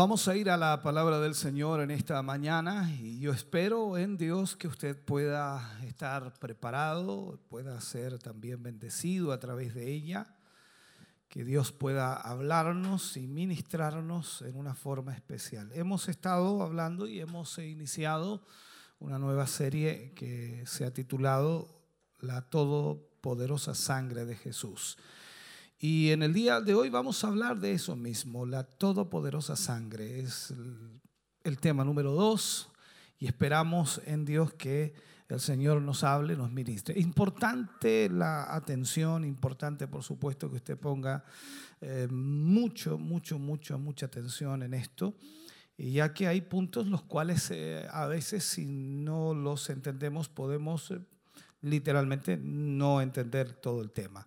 Vamos a ir a la palabra del Señor en esta mañana y yo espero en Dios que usted pueda estar preparado, pueda ser también bendecido a través de ella, que Dios pueda hablarnos y ministrarnos en una forma especial. Hemos estado hablando y hemos iniciado una nueva serie que se ha titulado La Todopoderosa Sangre de Jesús. Y en el día de hoy vamos a hablar de eso mismo, la todopoderosa sangre. Es el, el tema número dos y esperamos en Dios que el Señor nos hable, nos ministre. Importante la atención, importante por supuesto que usted ponga eh, mucho, mucho, mucho, mucha atención en esto, ya que hay puntos los cuales eh, a veces si no los entendemos podemos eh, literalmente no entender todo el tema.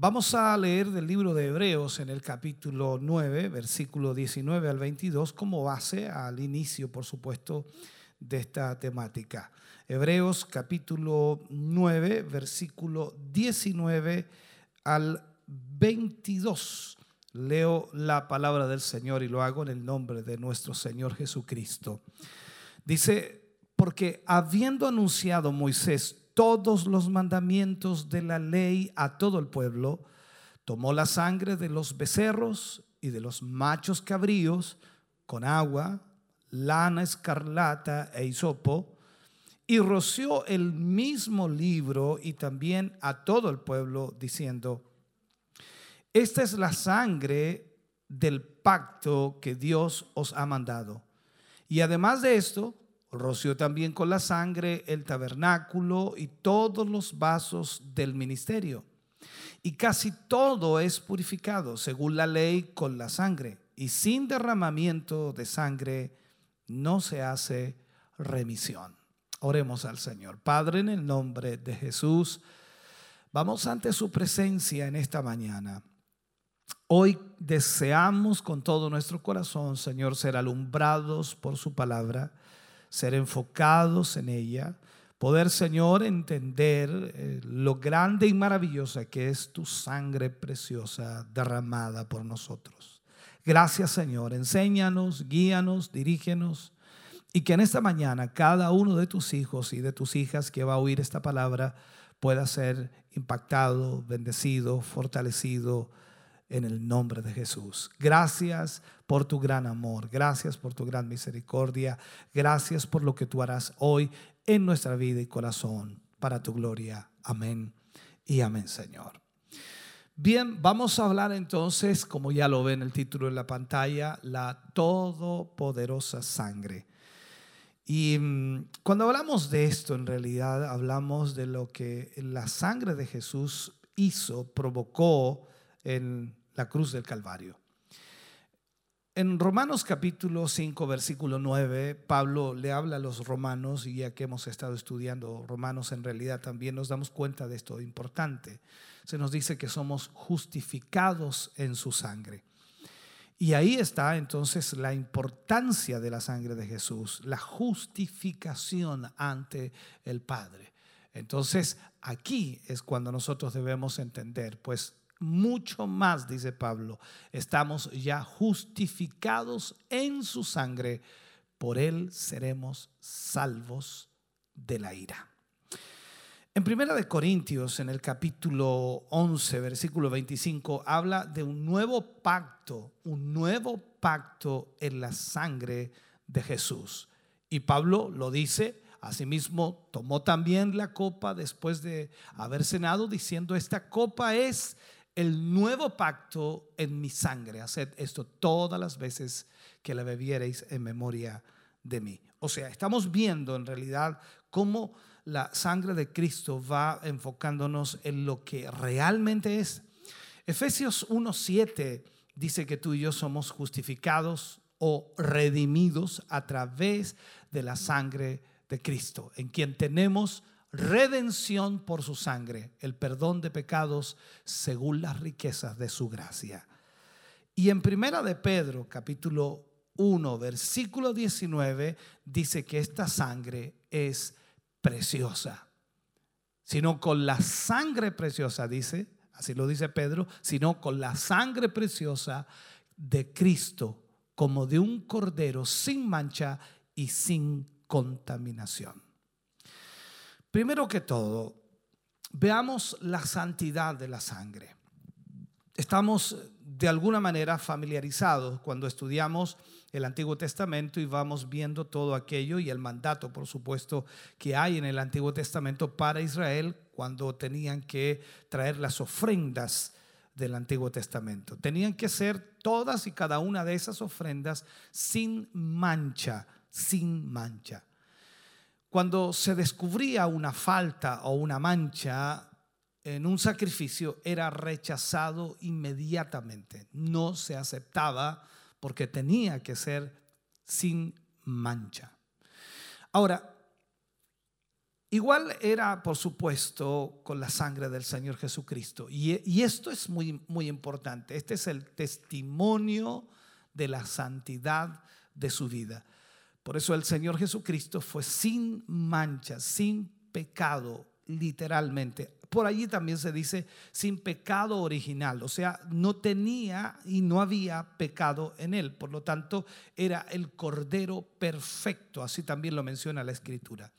Vamos a leer del libro de Hebreos en el capítulo 9, versículo 19 al 22, como base al inicio, por supuesto, de esta temática. Hebreos capítulo 9, versículo 19 al 22. Leo la palabra del Señor y lo hago en el nombre de nuestro Señor Jesucristo. Dice, porque habiendo anunciado Moisés todos los mandamientos de la ley a todo el pueblo, tomó la sangre de los becerros y de los machos cabríos con agua, lana escarlata e hisopo, y roció el mismo libro y también a todo el pueblo, diciendo, esta es la sangre del pacto que Dios os ha mandado. Y además de esto, roció también con la sangre el tabernáculo y todos los vasos del ministerio. Y casi todo es purificado, según la ley, con la sangre. Y sin derramamiento de sangre no se hace remisión. Oremos al Señor. Padre, en el nombre de Jesús, vamos ante su presencia en esta mañana. Hoy deseamos con todo nuestro corazón, Señor, ser alumbrados por su palabra ser enfocados en ella, poder, Señor, entender eh, lo grande y maravillosa que es tu sangre preciosa derramada por nosotros. Gracias, Señor. Enséñanos, guíanos, dirígenos. Y que en esta mañana cada uno de tus hijos y de tus hijas que va a oír esta palabra pueda ser impactado, bendecido, fortalecido, en el nombre de Jesús. Gracias por tu gran amor, gracias por tu gran misericordia, gracias por lo que tú harás hoy en nuestra vida y corazón, para tu gloria. Amén y amén, Señor. Bien, vamos a hablar entonces, como ya lo ve en el título de la pantalla, la todopoderosa sangre. Y mm, cuando hablamos de esto, en realidad hablamos de lo que la sangre de Jesús hizo, provocó en la cruz del Calvario. En Romanos capítulo 5, versículo 9, Pablo le habla a los romanos y ya que hemos estado estudiando romanos en realidad también nos damos cuenta de esto importante. Se nos dice que somos justificados en su sangre. Y ahí está entonces la importancia de la sangre de Jesús, la justificación ante el Padre. Entonces aquí es cuando nosotros debemos entender, pues mucho más, dice Pablo, estamos ya justificados en su sangre, por él seremos salvos de la ira. En Primera de Corintios, en el capítulo 11, versículo 25, habla de un nuevo pacto, un nuevo pacto en la sangre de Jesús. Y Pablo lo dice, asimismo tomó también la copa después de haber cenado, diciendo, esta copa es el nuevo pacto en mi sangre. Haced esto todas las veces que la bebiereis en memoria de mí. O sea, estamos viendo en realidad cómo la sangre de Cristo va enfocándonos en lo que realmente es. Efesios 1.7 dice que tú y yo somos justificados o redimidos a través de la sangre de Cristo, en quien tenemos redención por su sangre, el perdón de pecados según las riquezas de su gracia. Y en Primera de Pedro, capítulo 1, versículo 19, dice que esta sangre es preciosa. Sino con la sangre preciosa, dice, así lo dice Pedro, sino con la sangre preciosa de Cristo, como de un cordero sin mancha y sin contaminación. Primero que todo, veamos la santidad de la sangre. Estamos de alguna manera familiarizados cuando estudiamos el Antiguo Testamento y vamos viendo todo aquello y el mandato, por supuesto, que hay en el Antiguo Testamento para Israel cuando tenían que traer las ofrendas del Antiguo Testamento. Tenían que ser todas y cada una de esas ofrendas sin mancha, sin mancha. Cuando se descubría una falta o una mancha en un sacrificio, era rechazado inmediatamente. No se aceptaba porque tenía que ser sin mancha. Ahora, igual era, por supuesto, con la sangre del Señor Jesucristo. Y, esto es muy, muy importante. Este es el testimonio de la santidad de su vida. Por eso el Señor Jesucristo fue sin mancha, sin pecado, literalmente. Por allí también se dice sin pecado original, o sea, no tenía y no había pecado en él. Por lo tanto, era el Cordero perfecto, así también lo menciona la Escritura.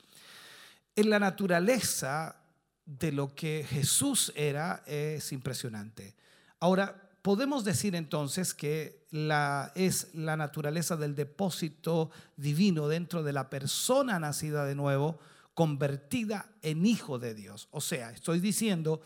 En la naturaleza de lo que Jesús era es impresionante. Ahora, podemos decir entonces que la, es la naturaleza del depósito divino dentro de la persona nacida de nuevo, convertida en hijo de Dios. O sea, estoy diciendo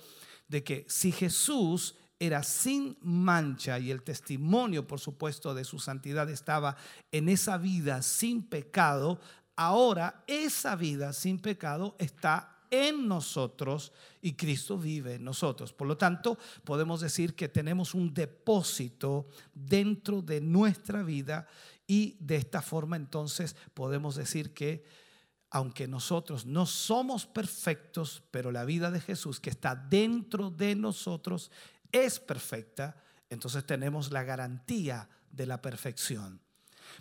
de que si Jesús era sin mancha y el testimonio, por supuesto, de su santidad estaba en esa vida sin pecado, ahora esa vida sin pecado está en nosotros y Cristo vive en nosotros. Por lo tanto, podemos decir que tenemos un depósito dentro de nuestra vida y de esta forma entonces podemos decir que aunque nosotros no somos perfectos, pero la vida de Jesús que está dentro de nosotros es perfecta, entonces tenemos la garantía de la perfección.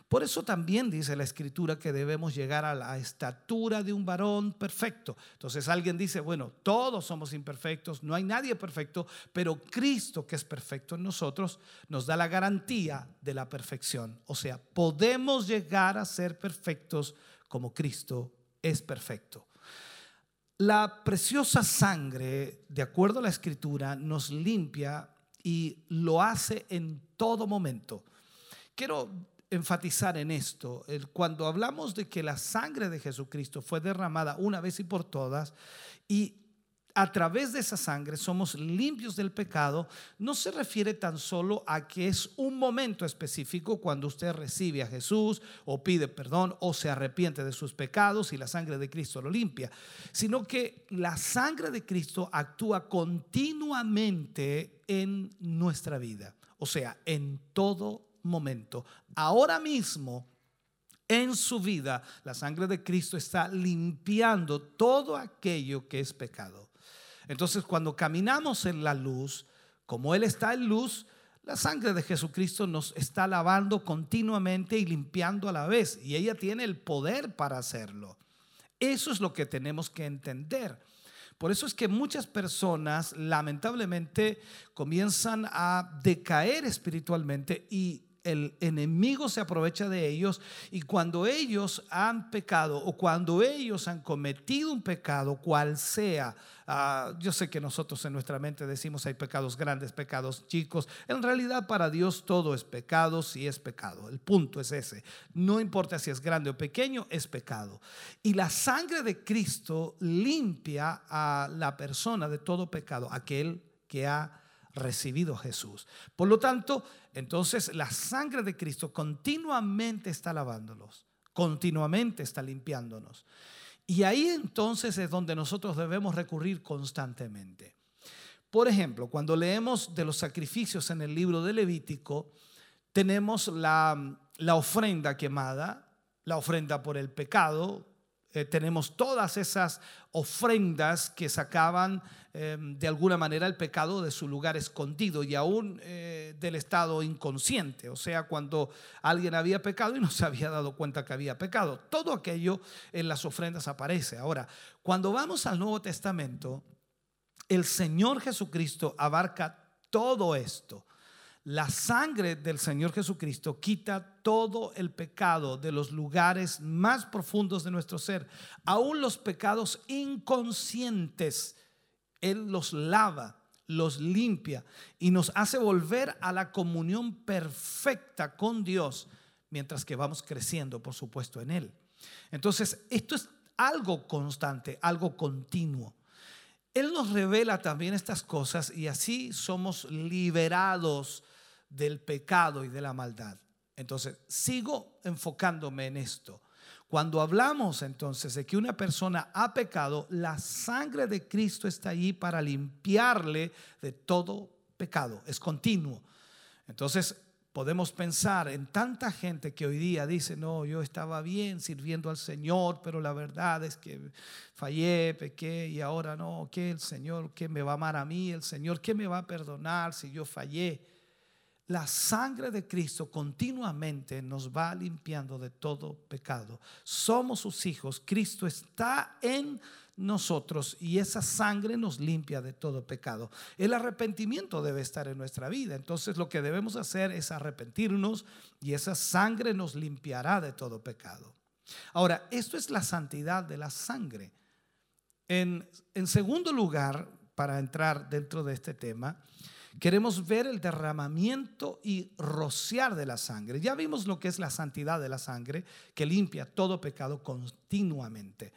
Por eso también dice la escritura que debemos llegar a la estatura de un varón perfecto. Entonces alguien dice, bueno, todos somos imperfectos, no hay nadie perfecto, pero Cristo que es perfecto en nosotros nos da la garantía de la perfección. O sea, podemos llegar a ser perfectos como Cristo es perfecto. La preciosa sangre, de acuerdo a la escritura, nos limpia y lo hace en todo momento. Quiero enfatizar en esto. Cuando hablamos de que la sangre de Jesucristo fue derramada una vez y por todas y a través de esa sangre somos limpios del pecado, no se refiere tan solo a que es un momento específico cuando usted recibe a Jesús o pide perdón o se arrepiente de sus pecados y la sangre de Cristo lo limpia, sino que la sangre de Cristo actúa continuamente en nuestra vida, o sea, en todo momento, ahora mismo, en su vida, la sangre de Cristo está limpiando todo aquello que es pecado. Entonces, cuando caminamos en la luz, como Él está en luz, la sangre de Jesucristo nos está lavando continuamente y limpiando a la vez. Y ella tiene el poder para hacerlo. Eso es lo que tenemos que entender. Por eso es que muchas personas lamentablemente comienzan a decaer espiritualmente y el enemigo se aprovecha de ellos y cuando ellos han pecado o cuando ellos han cometido un pecado, cual sea, ah, yo sé que nosotros en nuestra mente decimos hay pecados grandes, pecados chicos, en realidad para Dios todo es pecado si es pecado, el punto es ese, no importa si es grande o pequeño, es pecado. Y la sangre de Cristo limpia a la persona de todo pecado, aquel que ha recibido Jesús. Por lo tanto, entonces la sangre de Cristo continuamente está lavándolos, continuamente está limpiándonos. Y ahí entonces es donde nosotros debemos recurrir constantemente. Por ejemplo, cuando leemos de los sacrificios en el libro de Levítico, tenemos la, la ofrenda quemada, la ofrenda por el pecado, eh, tenemos todas esas ofrendas que sacaban em, de alguna manera el pecado de su lugar escondido y aún eh, del estado inconsciente, o sea, cuando alguien había pecado y no se había dado cuenta que había pecado. Todo aquello en las ofrendas aparece. Ahora, cuando vamos al Nuevo Testamento, el Señor Jesucristo abarca todo esto. La sangre del Señor Jesucristo quita todo el pecado de los lugares más profundos de nuestro ser, aún los pecados inconscientes. Él los lava, los limpia y nos hace volver a la comunión perfecta con Dios mientras que vamos creciendo, por supuesto, en Él. Entonces, esto es algo constante, algo continuo. Él nos revela también estas cosas y así somos liberados del pecado y de la maldad. Entonces, sigo enfocándome en esto. Cuando hablamos entonces de que una persona ha pecado, la sangre de Cristo está allí para limpiarle de todo pecado. Es continuo. Entonces, podemos pensar en tanta gente que hoy día dice, no, yo estaba bien sirviendo al Señor, pero la verdad es que fallé, pequé y ahora no, ¿qué el Señor, qué me va a amar a mí? El Señor, ¿qué me va a perdonar si yo fallé? La sangre de Cristo continuamente nos va limpiando de todo pecado. Somos sus hijos, Cristo está en nosotros y esa sangre nos limpia de todo pecado. El arrepentimiento debe estar en nuestra vida, entonces lo que debemos hacer es arrepentirnos y esa sangre nos limpiará de todo pecado. Ahora, esto es la santidad de la sangre. En, en segundo lugar, para entrar dentro de este tema, Queremos ver el derramamiento y rociar de la sangre. Ya vimos lo que es la santidad de la sangre, que limpia todo pecado continuamente.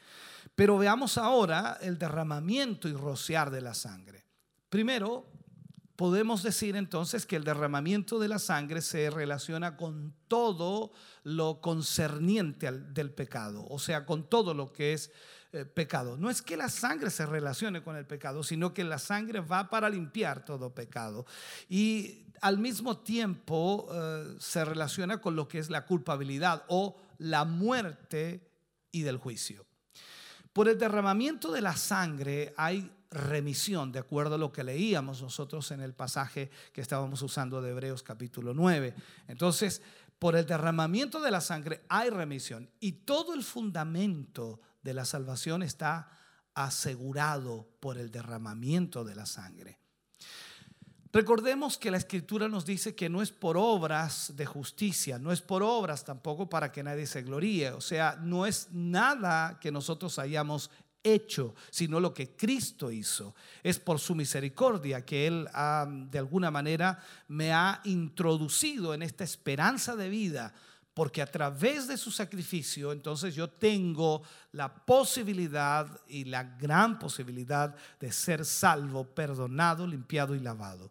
Pero veamos ahora el derramamiento y rociar de la sangre. Primero, podemos decir entonces que el derramamiento de la sangre se relaciona con todo lo concerniente al, del pecado, o sea, con todo lo que es eh, pecado. No es que la sangre se relacione con el pecado, sino que la sangre va para limpiar todo pecado. Y al mismo tiempo eh, se relaciona con lo que es la culpabilidad o la muerte y del juicio. Por el derramamiento de la sangre hay remisión, de acuerdo a lo que leíamos nosotros en el pasaje que estábamos usando de Hebreos capítulo 9. Entonces, por el derramamiento de la sangre hay remisión y todo el fundamento de la salvación está asegurado por el derramamiento de la sangre. Recordemos que la escritura nos dice que no es por obras de justicia, no es por obras tampoco para que nadie se gloríe, o sea, no es nada que nosotros hayamos hecho, sino lo que Cristo hizo. Es por su misericordia que Él de alguna manera me ha introducido en esta esperanza de vida porque a través de su sacrificio entonces yo tengo la posibilidad y la gran posibilidad de ser salvo, perdonado, limpiado y lavado.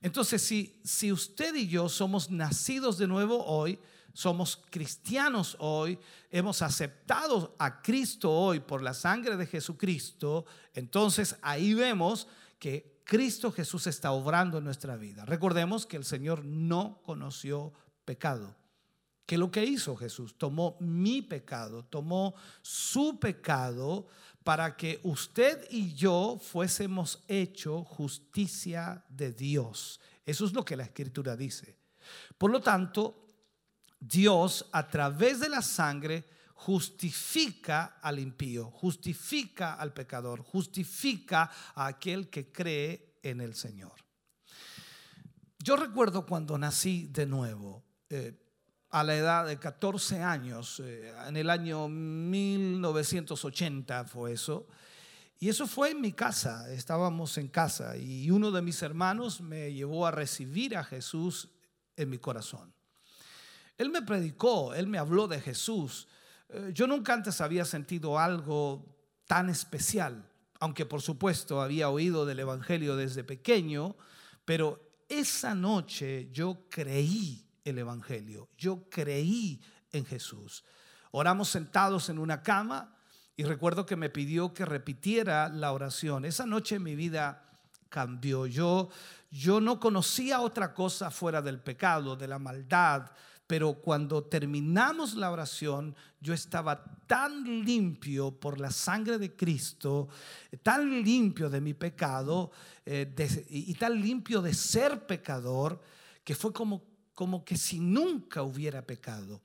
Entonces, si, si usted y yo somos nacidos de nuevo hoy, somos cristianos hoy, hemos aceptado a Cristo hoy por la sangre de Jesucristo, entonces ahí vemos que Cristo Jesús está obrando en nuestra vida. Recordemos que el Señor no conoció pecado. ¿Qué es lo que hizo Jesús? Tomó mi pecado, tomó su pecado para que usted y yo fuésemos hecho justicia de Dios. Eso es lo que la escritura dice. Por lo tanto, Dios a través de la sangre justifica al impío, justifica al pecador, justifica a aquel que cree en el Señor. Yo recuerdo cuando nací de nuevo, eh, a la edad de 14 años, eh, en el año 1980 fue eso, y eso fue en mi casa, estábamos en casa, y uno de mis hermanos me llevó a recibir a Jesús en mi corazón. Él me predicó, él me habló de Jesús. Eh, yo nunca antes había sentido algo tan especial, aunque por supuesto había oído del Evangelio desde pequeño, pero esa noche yo creí el Evangelio, yo creí en Jesús. Oramos sentados en una cama y recuerdo que me pidió que repitiera la oración. Esa noche mi vida cambió. Yo, yo no conocía otra cosa fuera del pecado, de la maldad, pero cuando terminamos la oración, yo estaba tan limpio por la sangre de Cristo, tan limpio de mi pecado eh, y tan limpio de ser pecador, que fue como, como que si nunca hubiera pecado.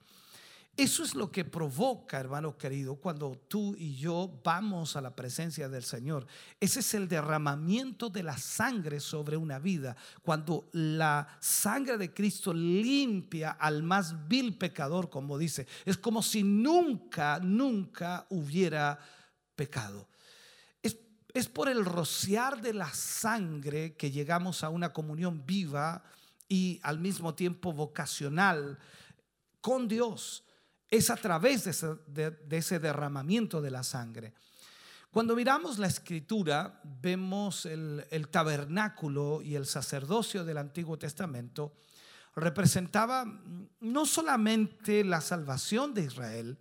Eso es lo que provoca, hermano querido, cuando tú y yo vamos a la presencia del Señor. Ese es el derramamiento de la sangre sobre una vida. Cuando la sangre de Cristo limpia al más vil pecador, como dice, es como si nunca, nunca hubiera pecado. Es, es por el rociar de la sangre que llegamos a una comunión viva y al mismo tiempo vocacional con Dios es a través de ese, derramamiento de la sangre. Cuando miramos la escritura, vemos el, tabernáculo y el sacerdocio del Antiguo Testamento representaba no solamente la salvación de Israel,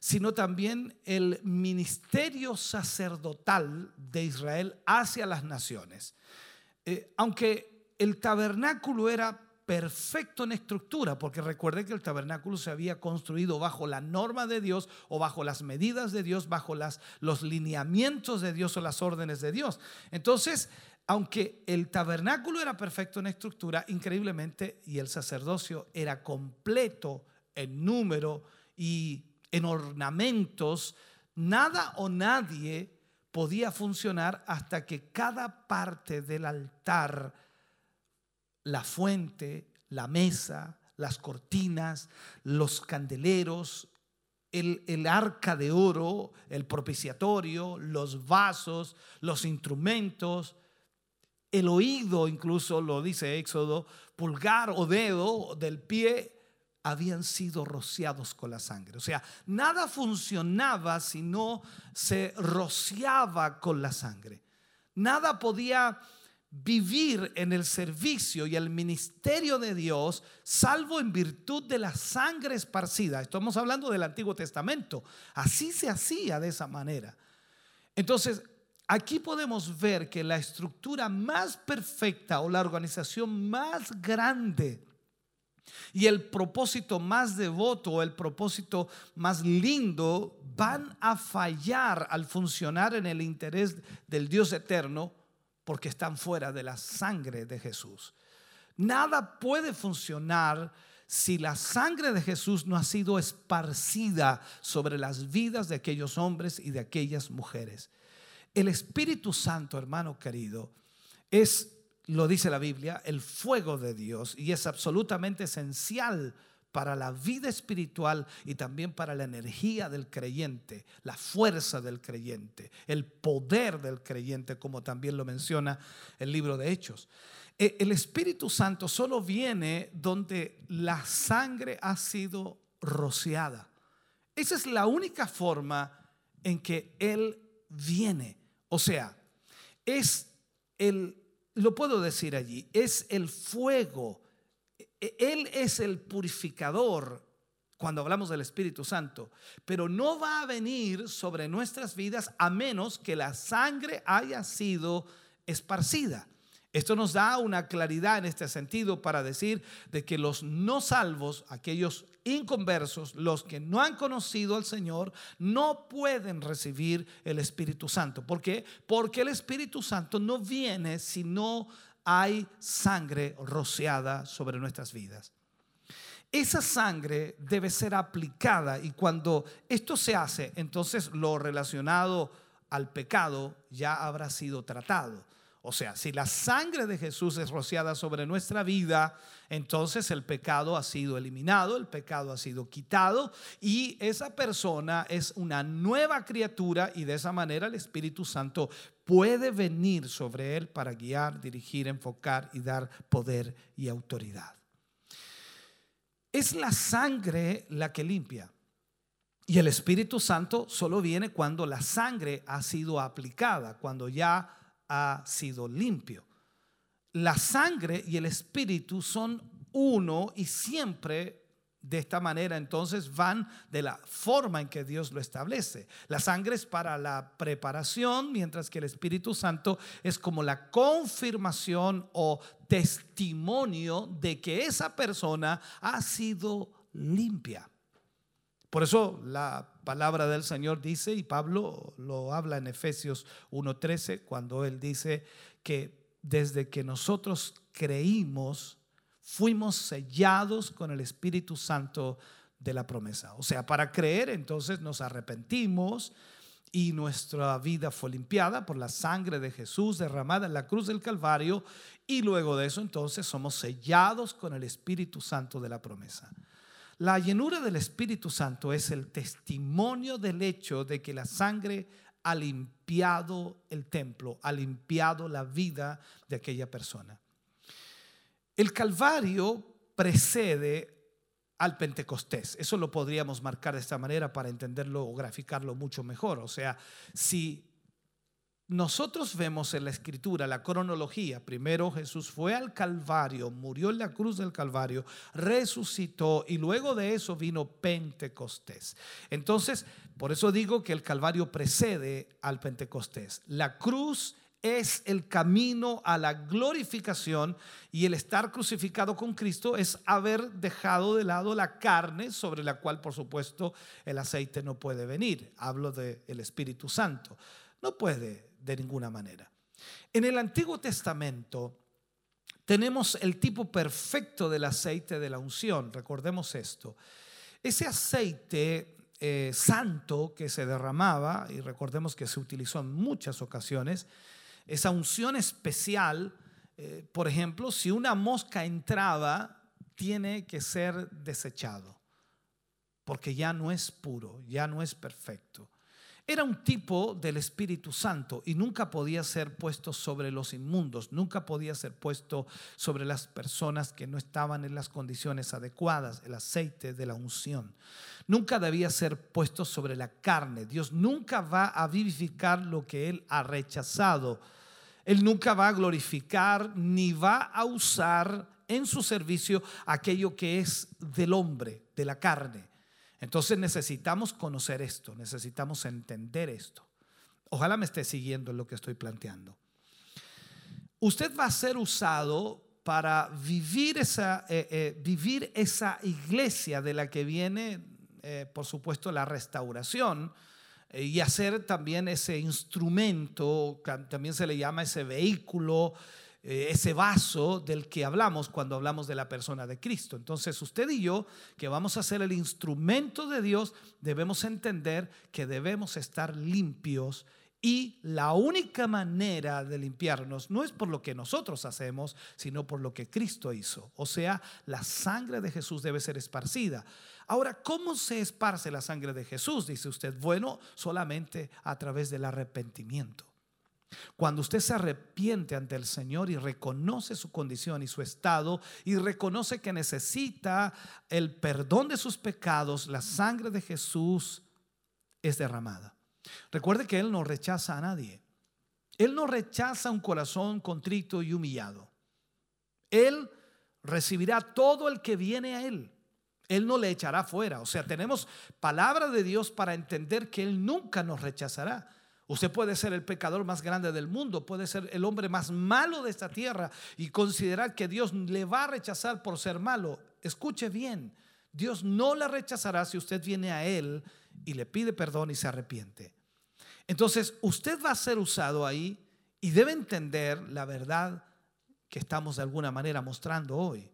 sino también el ministerio sacerdotal de Israel hacia las naciones. Eh, aunque el tabernáculo era perfecto en estructura, porque recuerde que el tabernáculo se había construido bajo la norma de Dios o bajo las medidas de Dios, bajo las, los lineamientos de Dios o las órdenes de Dios. Entonces, aunque el tabernáculo era perfecto en estructura, increíblemente, y el sacerdocio era completo en número y en ornamentos, nada o nadie podía funcionar hasta que cada parte del altar la fuente, la mesa, las cortinas, los candeleros, el, arca de oro, el propiciatorio, los vasos, los instrumentos, el oído, incluso lo dice Éxodo, pulgar o dedo del pie, habían sido rociados con la sangre. O sea, nada funcionaba si no se rociaba con la sangre. Nada podía vivir en el servicio y el ministerio de Dios, salvo en virtud de la sangre esparcida. Estamos hablando del Antiguo Testamento. Así se hacía de esa manera. Entonces, aquí podemos ver que la estructura más perfecta o la organización más grande y el propósito más devoto o el propósito más lindo van a fallar al funcionar en el interés del Dios eterno porque están fuera de la sangre de Jesús. Nada puede funcionar si la sangre de Jesús no ha sido esparcida sobre las vidas de aquellos hombres y de aquellas mujeres. El Espíritu Santo, hermano querido, es, lo dice la Biblia, el fuego de Dios y es absolutamente esencial para la vida espiritual y también para la energía del creyente, la fuerza del creyente, el poder del creyente, como también lo menciona el libro de Hechos. E, el Espíritu Santo solo viene donde la sangre ha sido rociada. Esa es la única forma en que Él viene. O sea, es el, lo puedo decir allí, es el fuego él es el purificador cuando hablamos del Espíritu Santo, pero no va a venir sobre nuestras vidas a menos que la sangre haya sido esparcida. Esto nos da una claridad en este sentido para decir de que los no salvos, aquellos inconversos, los que no han conocido al Señor, no pueden recibir el Espíritu Santo. ¿Por qué? Porque el Espíritu Santo no viene si no hay sangre rociada sobre nuestras vidas. Esa sangre debe ser aplicada y cuando esto se hace, entonces lo relacionado al pecado ya habrá sido tratado. O sea, si la sangre de Jesús es rociada sobre nuestra vida, entonces el pecado ha sido eliminado, el pecado ha sido quitado y esa persona es una nueva criatura y de esa manera el Espíritu Santo puede venir sobre él para guiar, dirigir, enfocar y dar poder y autoridad. Es la sangre la que limpia. Y el Espíritu Santo solo viene cuando la sangre ha sido aplicada, cuando ya ha sido limpio. La sangre y el espíritu son uno y siempre de esta manera entonces van de la forma en que Dios lo establece. La sangre es para la preparación, mientras que el Espíritu Santo es como la confirmación o testimonio de que esa persona ha sido limpia. Por eso la palabra del Señor dice, y Pablo lo habla en Efesios 1.13, cuando él dice que desde que nosotros creímos, fuimos sellados con el Espíritu Santo de la promesa. O sea, para creer entonces nos arrepentimos y nuestra vida fue limpiada por la sangre de Jesús derramada en la cruz del Calvario y luego de eso entonces somos sellados con el Espíritu Santo de la promesa. La llenura del Espíritu Santo es el testimonio del hecho de que la sangre ha limpiado el templo, ha limpiado la vida de aquella persona. El Calvario precede al Pentecostés. Eso lo podríamos marcar de esta manera para entenderlo o graficarlo mucho mejor. O sea, si nosotros vemos en la escritura la cronología. Primero Jesús fue al Calvario, murió en la cruz del Calvario, resucitó y luego de eso vino Pentecostés. Entonces, por eso digo que el Calvario precede al Pentecostés. La cruz es el camino a la glorificación y el estar crucificado con Cristo es haber dejado de lado la carne sobre la cual por supuesto el aceite no puede venir. Hablo del Espíritu Santo. No puede de ninguna manera. En el Antiguo Testamento tenemos el tipo perfecto del aceite de la unción, recordemos esto. Ese aceite eh, santo que se derramaba, y recordemos que se utilizó en muchas ocasiones, esa unción especial, eh, por ejemplo, si una mosca entraba, tiene que ser desechado, porque ya no es puro, ya no es perfecto. Era un tipo del Espíritu Santo y nunca podía ser puesto sobre los inmundos, nunca podía ser puesto sobre las personas que no estaban en las condiciones adecuadas, el aceite de la unción. Nunca debía ser puesto sobre la carne. Dios nunca va a vivificar lo que Él ha rechazado. Él nunca va a glorificar ni va a usar en su servicio aquello que es del hombre, de la carne. Entonces necesitamos conocer esto, necesitamos entender esto. Ojalá me esté siguiendo en lo que estoy planteando. Usted va a ser usado para vivir esa, eh, eh, vivir esa iglesia de la que viene, eh, por supuesto, la restauración y hacer también ese instrumento, también se le llama ese vehículo eh, ese vaso del que hablamos cuando hablamos de la persona de Cristo. Entonces usted y yo, que vamos a ser el instrumento de Dios, debemos entender que debemos estar limpios y la única manera de limpiarnos no es por lo que nosotros hacemos, sino por lo que Cristo hizo. O sea, la sangre de Jesús debe ser esparcida. Ahora, ¿cómo se esparce la sangre de Jesús? Dice usted, bueno, solamente a través del arrepentimiento. Cuando usted se arrepiente ante el Señor y reconoce su condición y su estado y reconoce que necesita el perdón de sus pecados, la sangre de Jesús es derramada. Recuerde que Él no rechaza a nadie. Él no rechaza un corazón contrito y humillado. Él recibirá todo el que viene a Él. Él no le echará fuera. O sea, tenemos palabra de Dios para entender que Él nunca nos rechazará. Usted puede ser el pecador más grande del mundo, puede ser el hombre más malo de esta tierra y considerar que Dios le va a rechazar por ser malo. Escuche bien, Dios no la rechazará si usted viene a Él y le pide perdón y se arrepiente. Entonces, usted va a ser usado ahí y debe entender la verdad que estamos de alguna manera mostrando hoy.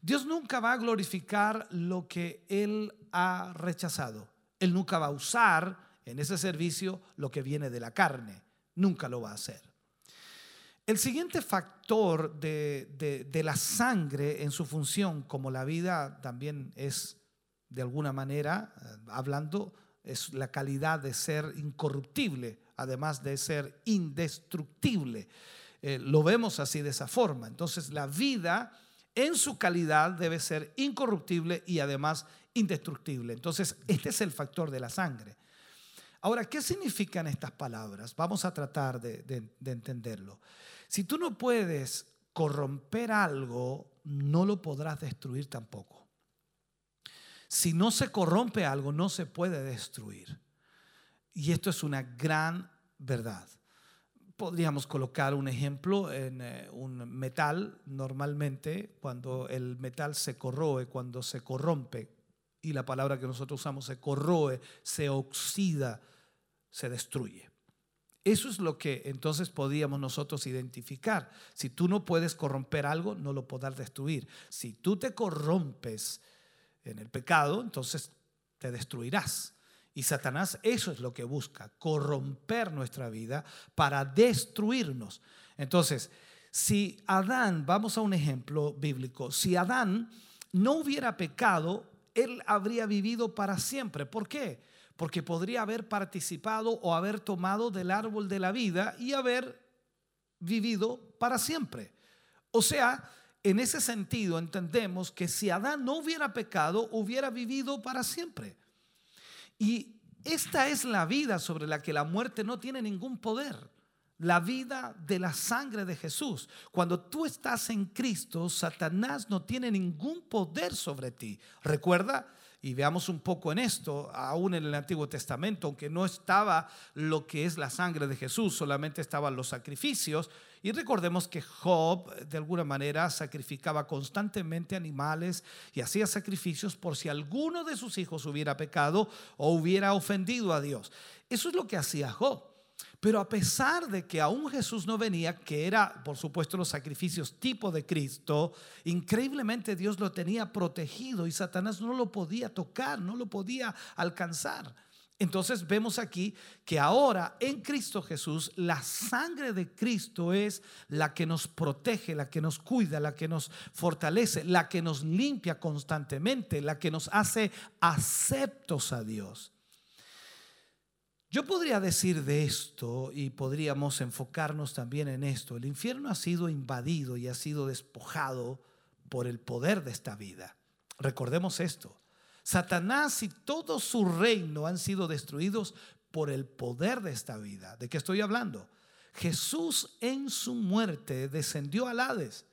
Dios nunca va a glorificar lo que Él ha rechazado. Él nunca va a usar en ese servicio lo que viene de la carne. Nunca lo va a hacer. El siguiente factor de, la sangre en su función, como la vida también es de alguna manera, eh, hablando, es la calidad de ser incorruptible, además de ser indestructible. Eh, lo vemos así de esa forma. Entonces la vida en su calidad debe ser incorruptible y además indestructible. Entonces este es el factor de la sangre. Ahora, ¿qué significan estas palabras? Vamos a tratar de, entenderlo. Si tú no puedes corromper algo, no lo podrás destruir tampoco. Si no se corrompe algo, no se puede destruir. Y esto es una gran verdad. Podríamos colocar un ejemplo en eh, un metal. Normalmente, cuando el metal se corroe, cuando se corrompe, y la palabra que nosotros usamos se corroe, se oxida, se destruye. Eso es lo que entonces podíamos nosotros identificar. Si tú no puedes corromper algo, no lo podrás destruir. Si tú te corrompes en el pecado, entonces te destruirás. Y Satanás eso es lo que busca, corromper nuestra vida para destruirnos. Entonces, si Adán, vamos a un ejemplo bíblico, si Adán no hubiera pecado, él habría vivido para siempre. ¿Por qué? Porque podría haber participado o haber tomado del árbol de la vida y haber vivido para siempre. O sea, en ese sentido entendemos que si Adán no hubiera pecado, hubiera vivido para siempre. Y esta es la vida sobre la que la muerte no tiene ningún poder la vida de la sangre de Jesús. Cuando tú estás en Cristo, Satanás no tiene ningún poder sobre ti. Recuerda, y veamos un poco en esto, aún en el Antiguo Testamento, aunque no estaba lo que es la sangre de Jesús, solamente estaban los sacrificios. Y recordemos que Job, de alguna manera, sacrificaba constantemente animales y hacía sacrificios por si alguno de sus hijos hubiera pecado o hubiera ofendido a Dios. Eso es lo que hacía Job. Pero a pesar de que aún Jesús no venía, que era por supuesto los sacrificios tipo de Cristo, increíblemente Dios lo tenía protegido y Satanás no lo podía tocar, no lo podía alcanzar. Entonces vemos aquí que ahora en Cristo Jesús la sangre de Cristo es la que nos protege, la que nos cuida, la que nos fortalece, la que nos limpia constantemente, la que nos hace aceptos a Dios. Yo podría decir de esto y podríamos enfocarnos también en esto. El infierno ha sido invadido y ha sido despojado por el poder de esta vida. Recordemos esto. Satanás y todo su reino han sido destruidos por el poder de esta vida. ¿De qué estoy hablando? Jesús en su muerte descendió al Hades.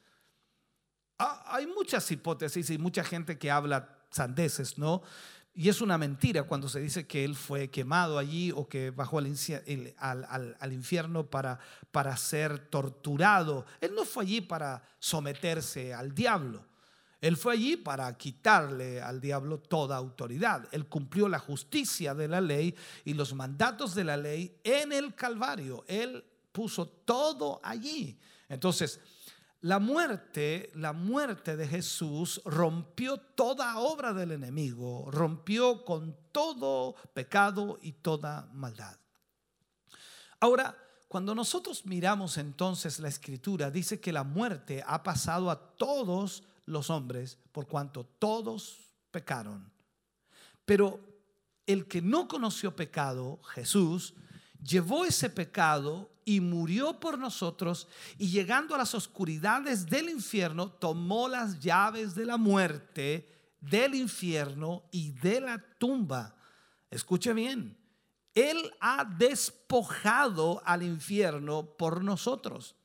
Ah, hay muchas hipótesis y mucha gente que habla sandeces, ¿no? Y es una mentira cuando se dice que él fue quemado allí o que bajó al, infierno para, para ser torturado. Él no fue allí para someterse al diablo. Él fue allí para quitarle al diablo toda autoridad. Él cumplió la justicia de la ley y los mandatos de la ley en el Calvario. Él puso todo allí. Entonces, la muerte, la muerte de Jesús rompió toda obra del enemigo, rompió con todo pecado y toda maldad. Ahora, cuando nosotros miramos entonces la escritura, dice que la muerte ha pasado a todos los hombres por cuanto todos pecaron. Pero el que no conoció pecado, Jesús, llevó ese pecado y murió por nosotros y llegando a las oscuridades del infierno, tomó las llaves de la muerte, del infierno y de la tumba. Escuche bien, Él ha despojado al infierno por nosotros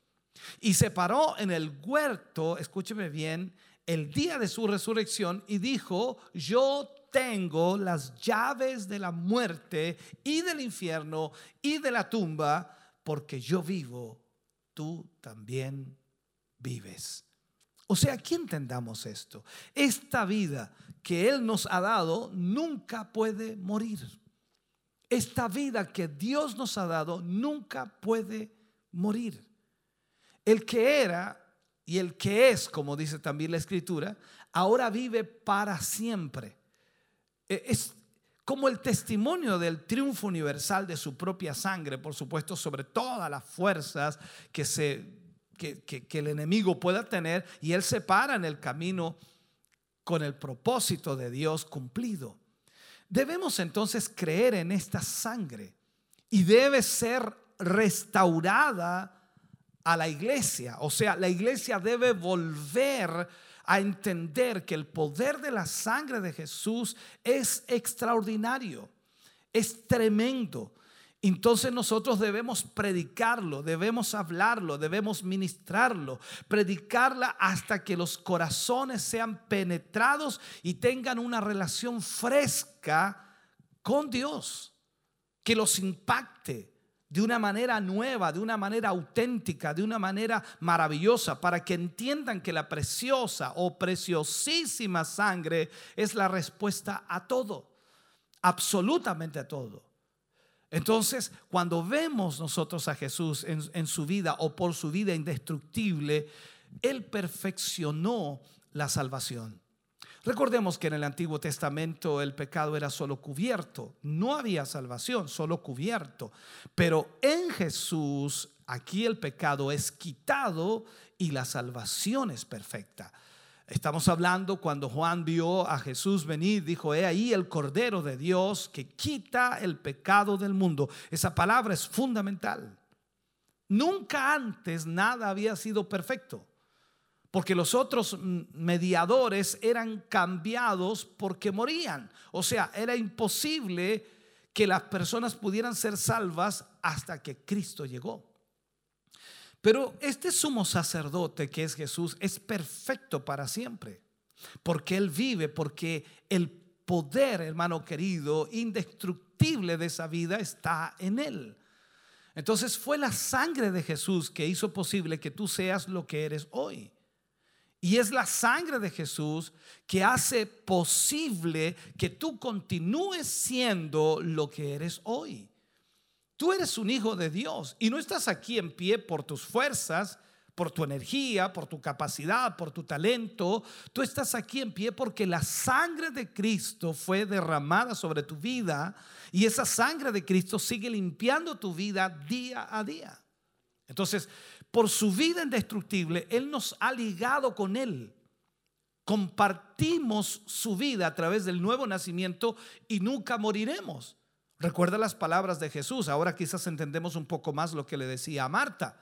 y se paró en el huerto, escúcheme bien, el día de su resurrección y dijo, yo tengo las llaves de la muerte y del infierno y de la tumba, porque yo vivo, tú también vives. O sea, aquí entendamos esto. Esta vida que Él nos ha dado nunca puede morir. Esta vida que Dios nos ha dado nunca puede morir. El que era y el que es, como dice también la escritura, ahora vive para siempre. E, es como el testimonio del triunfo universal de su propia sangre, por supuesto, sobre todas las fuerzas que, que el enemigo pueda tener, y él se para en el camino con el propósito de Dios cumplido. Debemos entonces creer en esta sangre y debe ser restaurada a la iglesia. O sea, la iglesia debe volver a entender que el poder de la sangre de Jesús es extraordinario, es tremendo. Entonces nosotros debemos predicarlo, debemos hablarlo, debemos ministrarlo, predicarla hasta que los corazones sean penetrados y tengan una relación fresca con Dios, que los impacte, de una manera nueva, de una manera auténtica, de una manera maravillosa, para que entiendan que la preciosa o preciosísima sangre es la respuesta a todo, absolutamente a todo. Entonces, cuando vemos nosotros a Jesús en, su vida o por su vida indestructible, Él perfeccionó la salvación. Recordemos que en el Antiguo Testamento el pecado era solo cubierto, no había salvación, solo cubierto. Pero en Jesús aquí el pecado es quitado y la salvación es perfecta. Estamos hablando cuando Juan vio a Jesús venir, dijo, he ahí el Cordero de Dios que quita el pecado del mundo. Esa palabra es fundamental. Nunca antes nada había sido perfecto porque los otros mediadores eran cambiados porque morían. O sea, era imposible que las personas pudieran ser salvas hasta que Cristo llegó. Pero este sumo sacerdote que es Jesús es perfecto para siempre, porque Él vive, porque el poder, hermano querido, indestructible de esa vida está en Él. Entonces fue la sangre de Jesús que hizo posible que tú seas lo que eres hoy. Y es la sangre de Jesús que hace posible que tú continúes siendo lo que eres hoy. Tú eres un hijo de Dios y no estás aquí en pie por tus fuerzas, por tu energía, por tu capacidad, por tu talento. Tú estás aquí en pie porque la sangre de Cristo fue derramada sobre tu vida y esa sangre de Cristo sigue limpiando tu vida día a día. Entonces, por su vida indestructible, Él nos ha ligado con Él. Compartimos su vida a través del nuevo nacimiento y nunca moriremos. Recuerda las palabras de Jesús. Ahora quizás entendemos un poco más lo que le decía a Marta.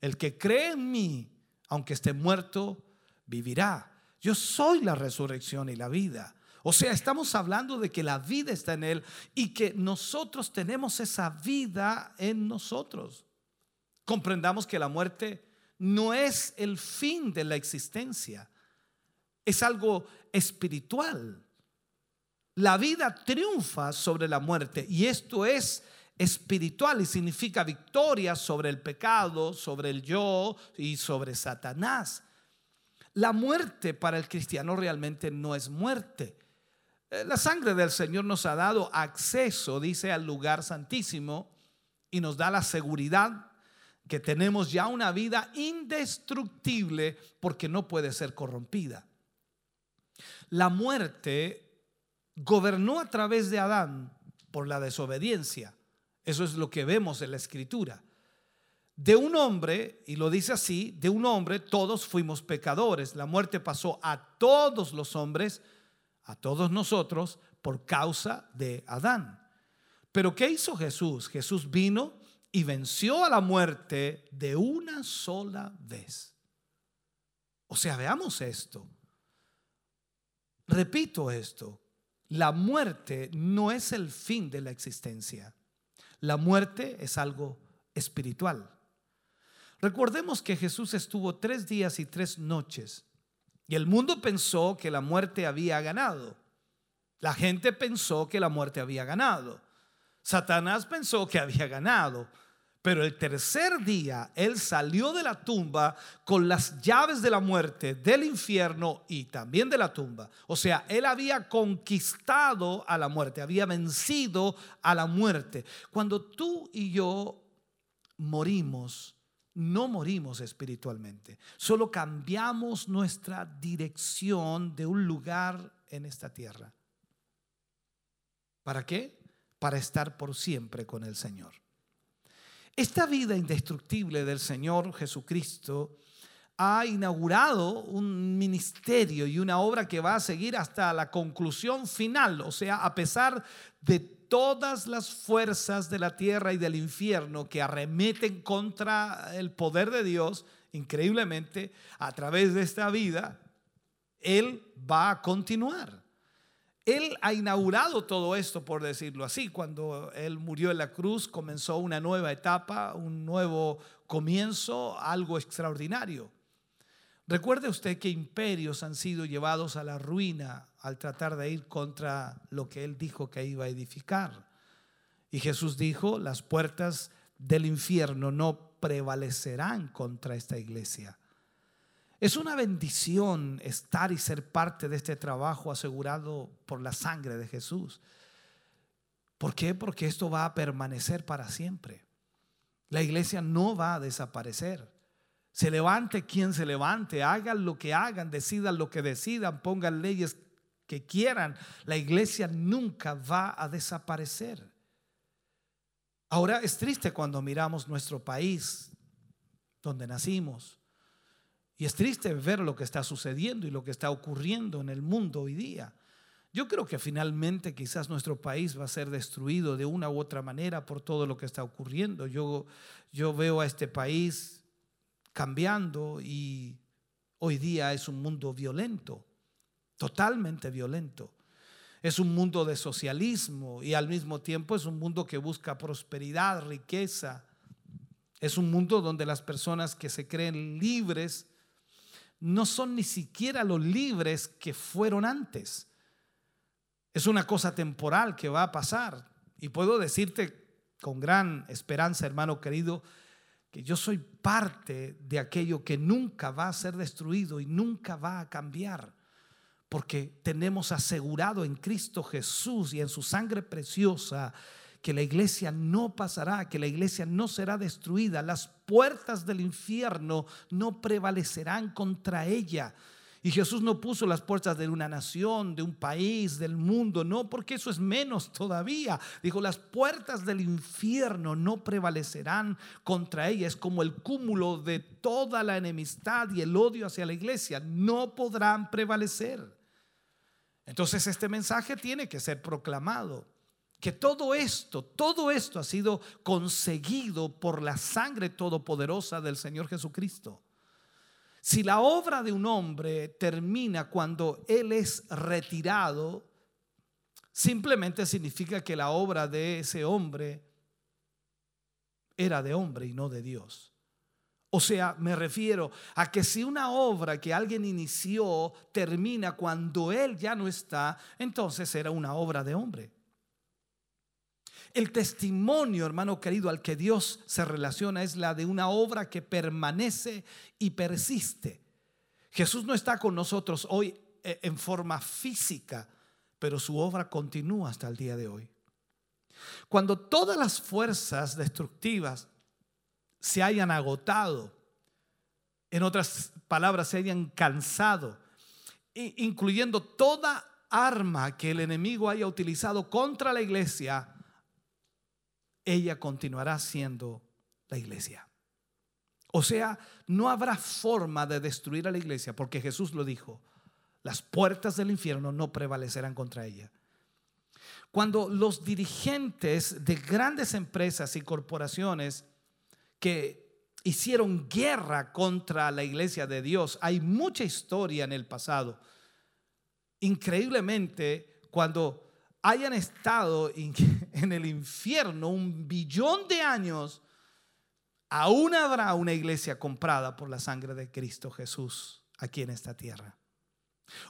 El que cree en mí, aunque esté muerto, vivirá. Yo soy la resurrección y la vida. O sea, estamos hablando de que la vida está en Él y que nosotros tenemos esa vida en nosotros. Comprendamos que la muerte no es el fin de la existencia, es algo espiritual. La vida triunfa sobre la muerte y esto es espiritual y significa victoria sobre el pecado, sobre el yo y sobre Satanás. La muerte para el cristiano realmente no es muerte. Eh, la sangre del Señor nos ha dado acceso, dice, al lugar santísimo y nos da la seguridad que tenemos ya una vida indestructible porque no puede ser corrompida. La muerte gobernó a través de Adán por la desobediencia. Eso es lo que vemos en la escritura. De un hombre, y lo dice así, de un hombre todos fuimos pecadores. La muerte pasó a todos los hombres, a todos nosotros, por causa de Adán. Pero ¿qué hizo Jesús? Jesús vino y venció a la muerte de una sola vez. O sea, veamos esto. Repito esto, la muerte no es el fin de la existencia. La muerte es algo espiritual. Recordemos que Jesús estuvo tres días y tres noches y el mundo pensó que la muerte había ganado. La gente pensó que la muerte había ganado. Satanás pensó que había ganado. Pero el tercer día Él salió de la tumba con las llaves de la muerte, del infierno y también de la tumba. O sea, Él había conquistado a la muerte, había vencido a la muerte. Cuando tú y yo morimos, no morimos espiritualmente, solo cambiamos nuestra dirección de un lugar en esta tierra. ¿Para qué? Para estar por siempre con el Señor. Esta vida indestructible del Señor Jesucristo ha inaugurado un ministerio y una obra que va a seguir hasta la conclusión final. O sea, a pesar de todas las fuerzas de la tierra y del infierno que arremeten contra el poder de Dios, increíblemente, a través de esta vida, Él va a continuar. Él ha inaugurado todo esto, por decirlo así. Cuando Él murió en la cruz, comenzó una nueva etapa, un nuevo comienzo, algo extraordinario. Recuerde usted que imperios han sido llevados a la ruina al tratar de ir contra lo que Él dijo que iba a edificar. Y Jesús dijo, las puertas del infierno no prevalecerán contra esta iglesia. Es una bendición estar y ser parte de este trabajo asegurado por la sangre de Jesús. ¿Por qué? Porque esto va a permanecer para siempre. La iglesia no va a desaparecer. Se levante quien se levante, hagan lo que hagan, decidan lo que decidan, pongan leyes que quieran. La iglesia nunca va a desaparecer. Ahora es triste cuando miramos nuestro país, donde nacimos, y es triste ver lo que está sucediendo y lo que está ocurriendo en el mundo hoy día. Yo creo que finalmente quizás nuestro país va a ser destruido de una u otra manera por todo lo que está ocurriendo. Yo, yo veo a este país cambiando y hoy día es un mundo violento, totalmente violento. Es un mundo de socialismo y al mismo tiempo es un mundo que busca prosperidad, riqueza. Es un mundo donde las personas que se creen libres no son ni siquiera los libres que fueron antes. Es una cosa temporal que va a pasar. Y puedo decirte con gran esperanza, hermano querido, que yo soy parte de aquello que nunca va a ser destruido y nunca va a cambiar. Porque tenemos asegurado en Cristo Jesús y en su sangre preciosa que la iglesia no pasará, que la iglesia no será destruida, las puertas del infierno no prevalecerán contra ella. Y Jesús no puso las puertas de una nación, de un país, del mundo, no, porque eso es menos todavía. Dijo, las puertas del infierno no prevalecerán contra ella. Es como el cúmulo de toda la enemistad y el odio hacia la iglesia. No podrán prevalecer. Entonces este mensaje tiene que ser proclamado que todo esto, todo esto ha sido conseguido por la sangre todopoderosa del Señor Jesucristo. Si la obra de un hombre termina cuando Él es retirado, simplemente significa que la obra de ese hombre era de hombre y no de Dios. O sea, me refiero a que si una obra que alguien inició termina cuando Él ya no está, entonces era una obra de hombre. El testimonio, hermano querido, al que Dios se relaciona es la de una obra que permanece y persiste. Jesús no está con nosotros hoy eh, en forma física, pero su obra continúa hasta el día de hoy. Cuando todas las fuerzas destructivas se hayan agotado, en otras palabras, se hayan cansado, incluyendo toda arma que el enemigo haya utilizado contra la iglesia, ella continuará siendo la iglesia. O sea, no habrá forma de destruir a la iglesia porque Jesús lo dijo. Las puertas del infierno no prevalecerán contra ella. Cuando los dirigentes de grandes empresas y corporaciones que hicieron guerra contra la iglesia de Dios, hay mucha historia en el pasado. Increíblemente, cuando hayan estado en el infierno un billón de años, aún habrá una iglesia comprada por la sangre de Cristo Jesús aquí en esta tierra.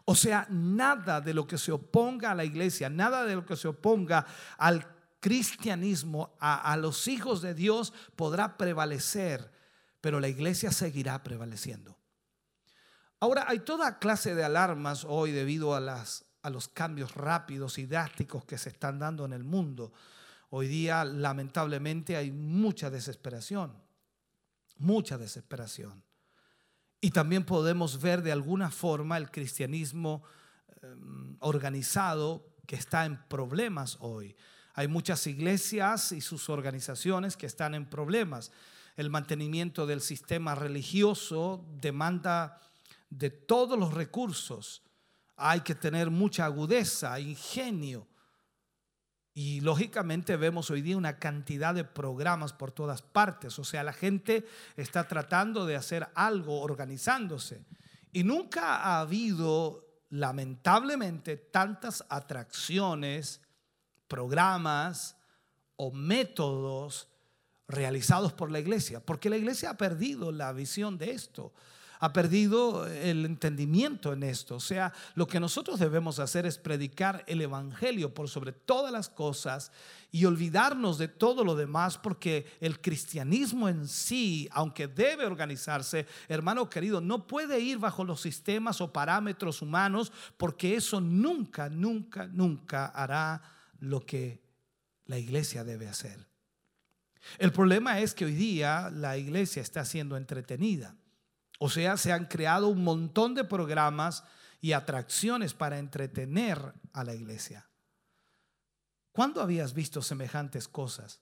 O sea, nada de lo que se oponga a la iglesia, nada de lo que se oponga al cristianismo, a, a los hijos de Dios podrá prevalecer, pero la iglesia seguirá prevaleciendo. Ahora, hay toda clase de alarmas hoy debido a, las, a los cambios rápidos y drásticos que se están dando en el mundo. Hoy día, lamentablemente, hay mucha desesperación, mucha desesperación. Y también podemos ver de alguna forma el cristianismo em, organizado que está en problemas hoy. Hay muchas iglesias y sus organizaciones que están en problemas. El mantenimiento del sistema religioso demanda de todos los recursos. Hay que tener mucha agudeza, ingenio. Y lógicamente vemos hoy día una cantidad de programas por todas partes. O sea, la gente está tratando de hacer algo, organizándose. Y nunca ha habido, lamentablemente, tantas atracciones, programas o métodos realizados por la iglesia. Porque la iglesia ha perdido la visión de esto ha perdido el entendimiento en esto. O sea, lo que nosotros debemos hacer es predicar el Evangelio por sobre todas las cosas y olvidarnos de todo lo demás porque el cristianismo en sí, aunque debe organizarse, hermano querido, no puede ir bajo los sistemas o parámetros humanos porque eso nunca, nunca, nunca hará lo que la iglesia debe hacer. El problema es que hoy día la iglesia está siendo entretenida. O sea, se han creado un montón de programas y atracciones para entretener a la iglesia. ¿Cuándo habías visto semejantes cosas?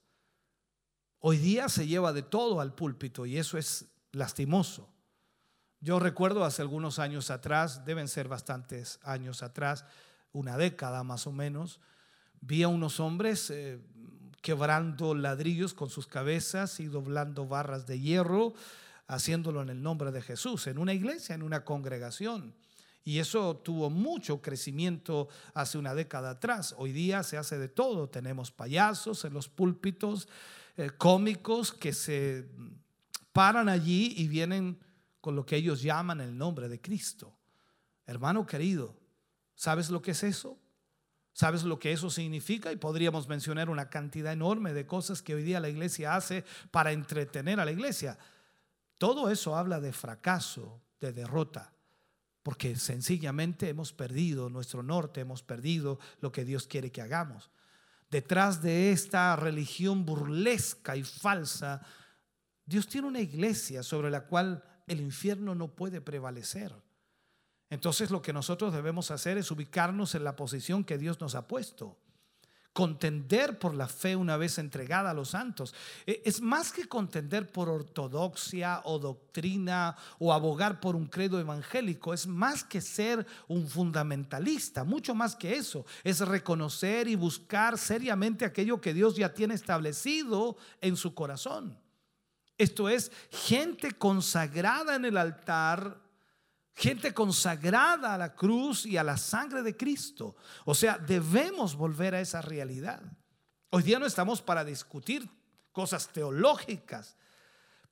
Hoy día se lleva de todo al púlpito y eso es lastimoso. Yo recuerdo hace algunos años atrás, deben ser bastantes años atrás, una década más o menos, vi a unos hombres eh, quebrando ladrillos con sus cabezas y doblando barras de hierro haciéndolo en el nombre de Jesús, en una iglesia, en una congregación. Y eso tuvo mucho crecimiento hace una década atrás. Hoy día se hace de todo. Tenemos payasos en los púlpitos, eh, cómicos que se paran allí y vienen con lo que ellos llaman el nombre de Cristo. Hermano querido, ¿sabes lo que es eso? ¿Sabes lo que eso significa? Y podríamos mencionar una cantidad enorme de cosas que hoy día la iglesia hace para entretener a la iglesia. Todo eso habla de fracaso, de derrota, porque sencillamente hemos perdido nuestro norte, hemos perdido lo que Dios quiere que hagamos. Detrás de esta religión burlesca y falsa, Dios tiene una iglesia sobre la cual el infierno no puede prevalecer. Entonces lo que nosotros debemos hacer es ubicarnos en la posición que Dios nos ha puesto contender por la fe una vez entregada a los santos. E, es más que contender por ortodoxia o doctrina o abogar por un credo evangélico, es más que ser un fundamentalista, mucho más que eso, es reconocer y buscar seriamente aquello que Dios ya tiene establecido en su corazón. Esto es gente consagrada en el altar gente consagrada a la cruz y a la sangre de Cristo. O sea, debemos volver a esa realidad. Hoy día no estamos para discutir cosas teológicas.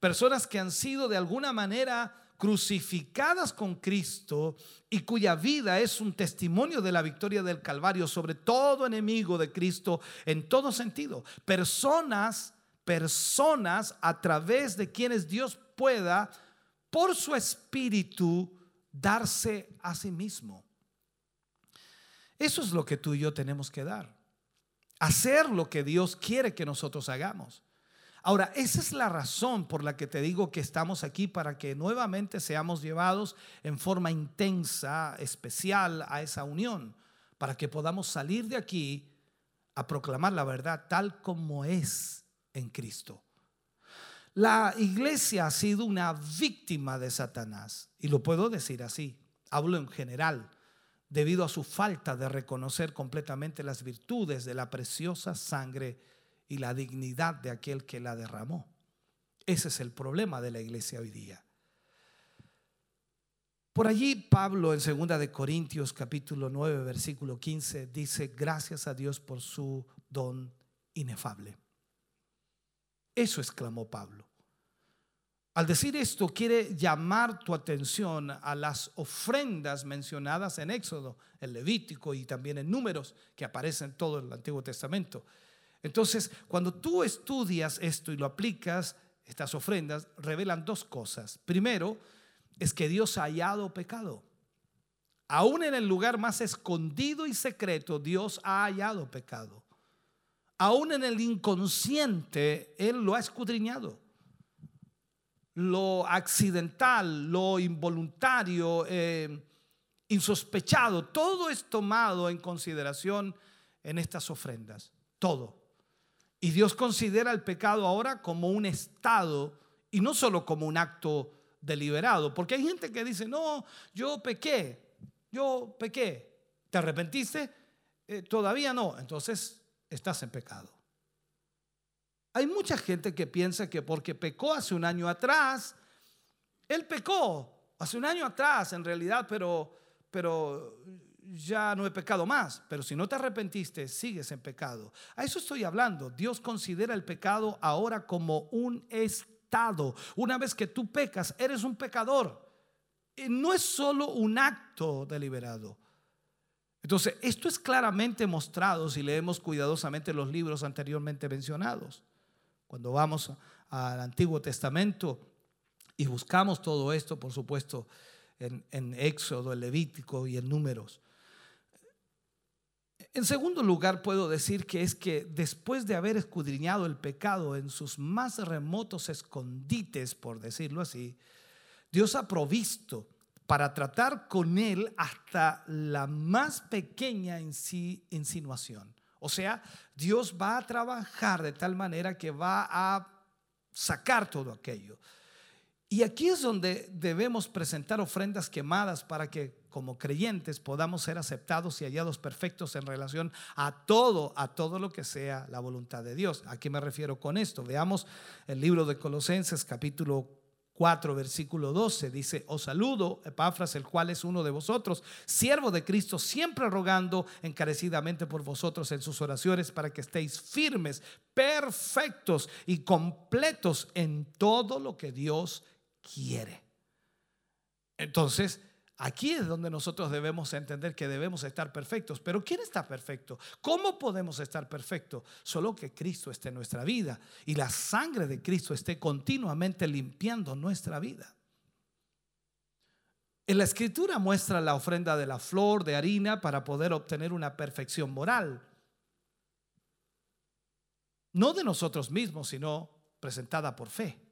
Personas que han sido de alguna manera crucificadas con Cristo y cuya vida es un testimonio de la victoria del Calvario sobre todo enemigo de Cristo en todo sentido. Personas, personas a través de quienes Dios pueda, por su espíritu, darse a sí mismo. Eso es lo que tú y yo tenemos que dar. Hacer lo que Dios quiere que nosotros hagamos. Ahora, esa es la razón por la que te digo que estamos aquí para que nuevamente seamos llevados en forma intensa, especial a esa unión, para que podamos salir de aquí a proclamar la verdad tal como es en Cristo. La iglesia ha sido una víctima de Satanás, y lo puedo decir así, hablo en general, debido a su falta de reconocer completamente las virtudes de la preciosa sangre y la dignidad de aquel que la derramó. Ese es el problema de la iglesia hoy día. Por allí Pablo en 2 de Corintios capítulo 9 versículo 15 dice, "Gracias a Dios por su don inefable." Eso exclamó Pablo. Al decir esto, quiere llamar tu atención a las ofrendas mencionadas en Éxodo, en Levítico y también en Números, que aparecen en todo el Antiguo Testamento. Entonces, cuando tú estudias esto y lo aplicas, estas ofrendas revelan dos cosas. Primero, es que Dios ha hallado pecado. Aún en el lugar más escondido y secreto, Dios ha hallado pecado. Aún en el inconsciente, Él lo ha escudriñado lo accidental, lo involuntario, eh, insospechado, todo es tomado en consideración en estas ofrendas, todo. Y Dios considera el pecado ahora como un estado y no solo como un acto deliberado, porque hay gente que dice, no, yo pequé, yo pequé, ¿te arrepentiste? Eh, todavía no, entonces estás en pecado. Hay mucha gente que piensa que porque pecó hace un año atrás, él pecó hace un año atrás en realidad, pero, pero ya no he pecado más. Pero si no te arrepentiste, sigues en pecado. A eso estoy hablando. Dios considera el pecado ahora como un estado. Una vez que tú pecas, eres un pecador. Y no es solo un acto deliberado. Entonces, esto es claramente mostrado si leemos cuidadosamente los libros anteriormente mencionados. Cuando vamos al Antiguo Testamento y buscamos todo esto, por supuesto, en, Éxodo, en Levítico y en Números. En segundo lugar, puedo decir que es que después de haber escudriñado el pecado en sus más remotos escondites, por decirlo así, Dios ha provisto para tratar con él hasta la más pequeña insinuación. O sea, Dios va a trabajar de tal manera que va a sacar todo aquello. Y aquí es donde debemos presentar ofrendas quemadas para que como creyentes podamos ser aceptados y hallados perfectos en relación a todo, a todo lo que sea la voluntad de Dios. ¿A qué me refiero con esto? Veamos el libro de Colosenses capítulo 4, versículo 12, dice, os saludo, Epafras, el cual es uno de vosotros, siervo de Cristo, siempre rogando encarecidamente por vosotros en sus oraciones para que estéis firmes, perfectos y completos en todo lo que Dios quiere. Entonces, Aquí es donde nosotros debemos entender que debemos estar perfectos. Pero ¿quién está perfecto? ¿Cómo podemos estar perfectos? Solo que Cristo esté en nuestra vida y la sangre de Cristo esté continuamente limpiando nuestra vida. En la escritura muestra la ofrenda de la flor de harina para poder obtener una perfección moral. No de nosotros mismos, sino presentada por fe.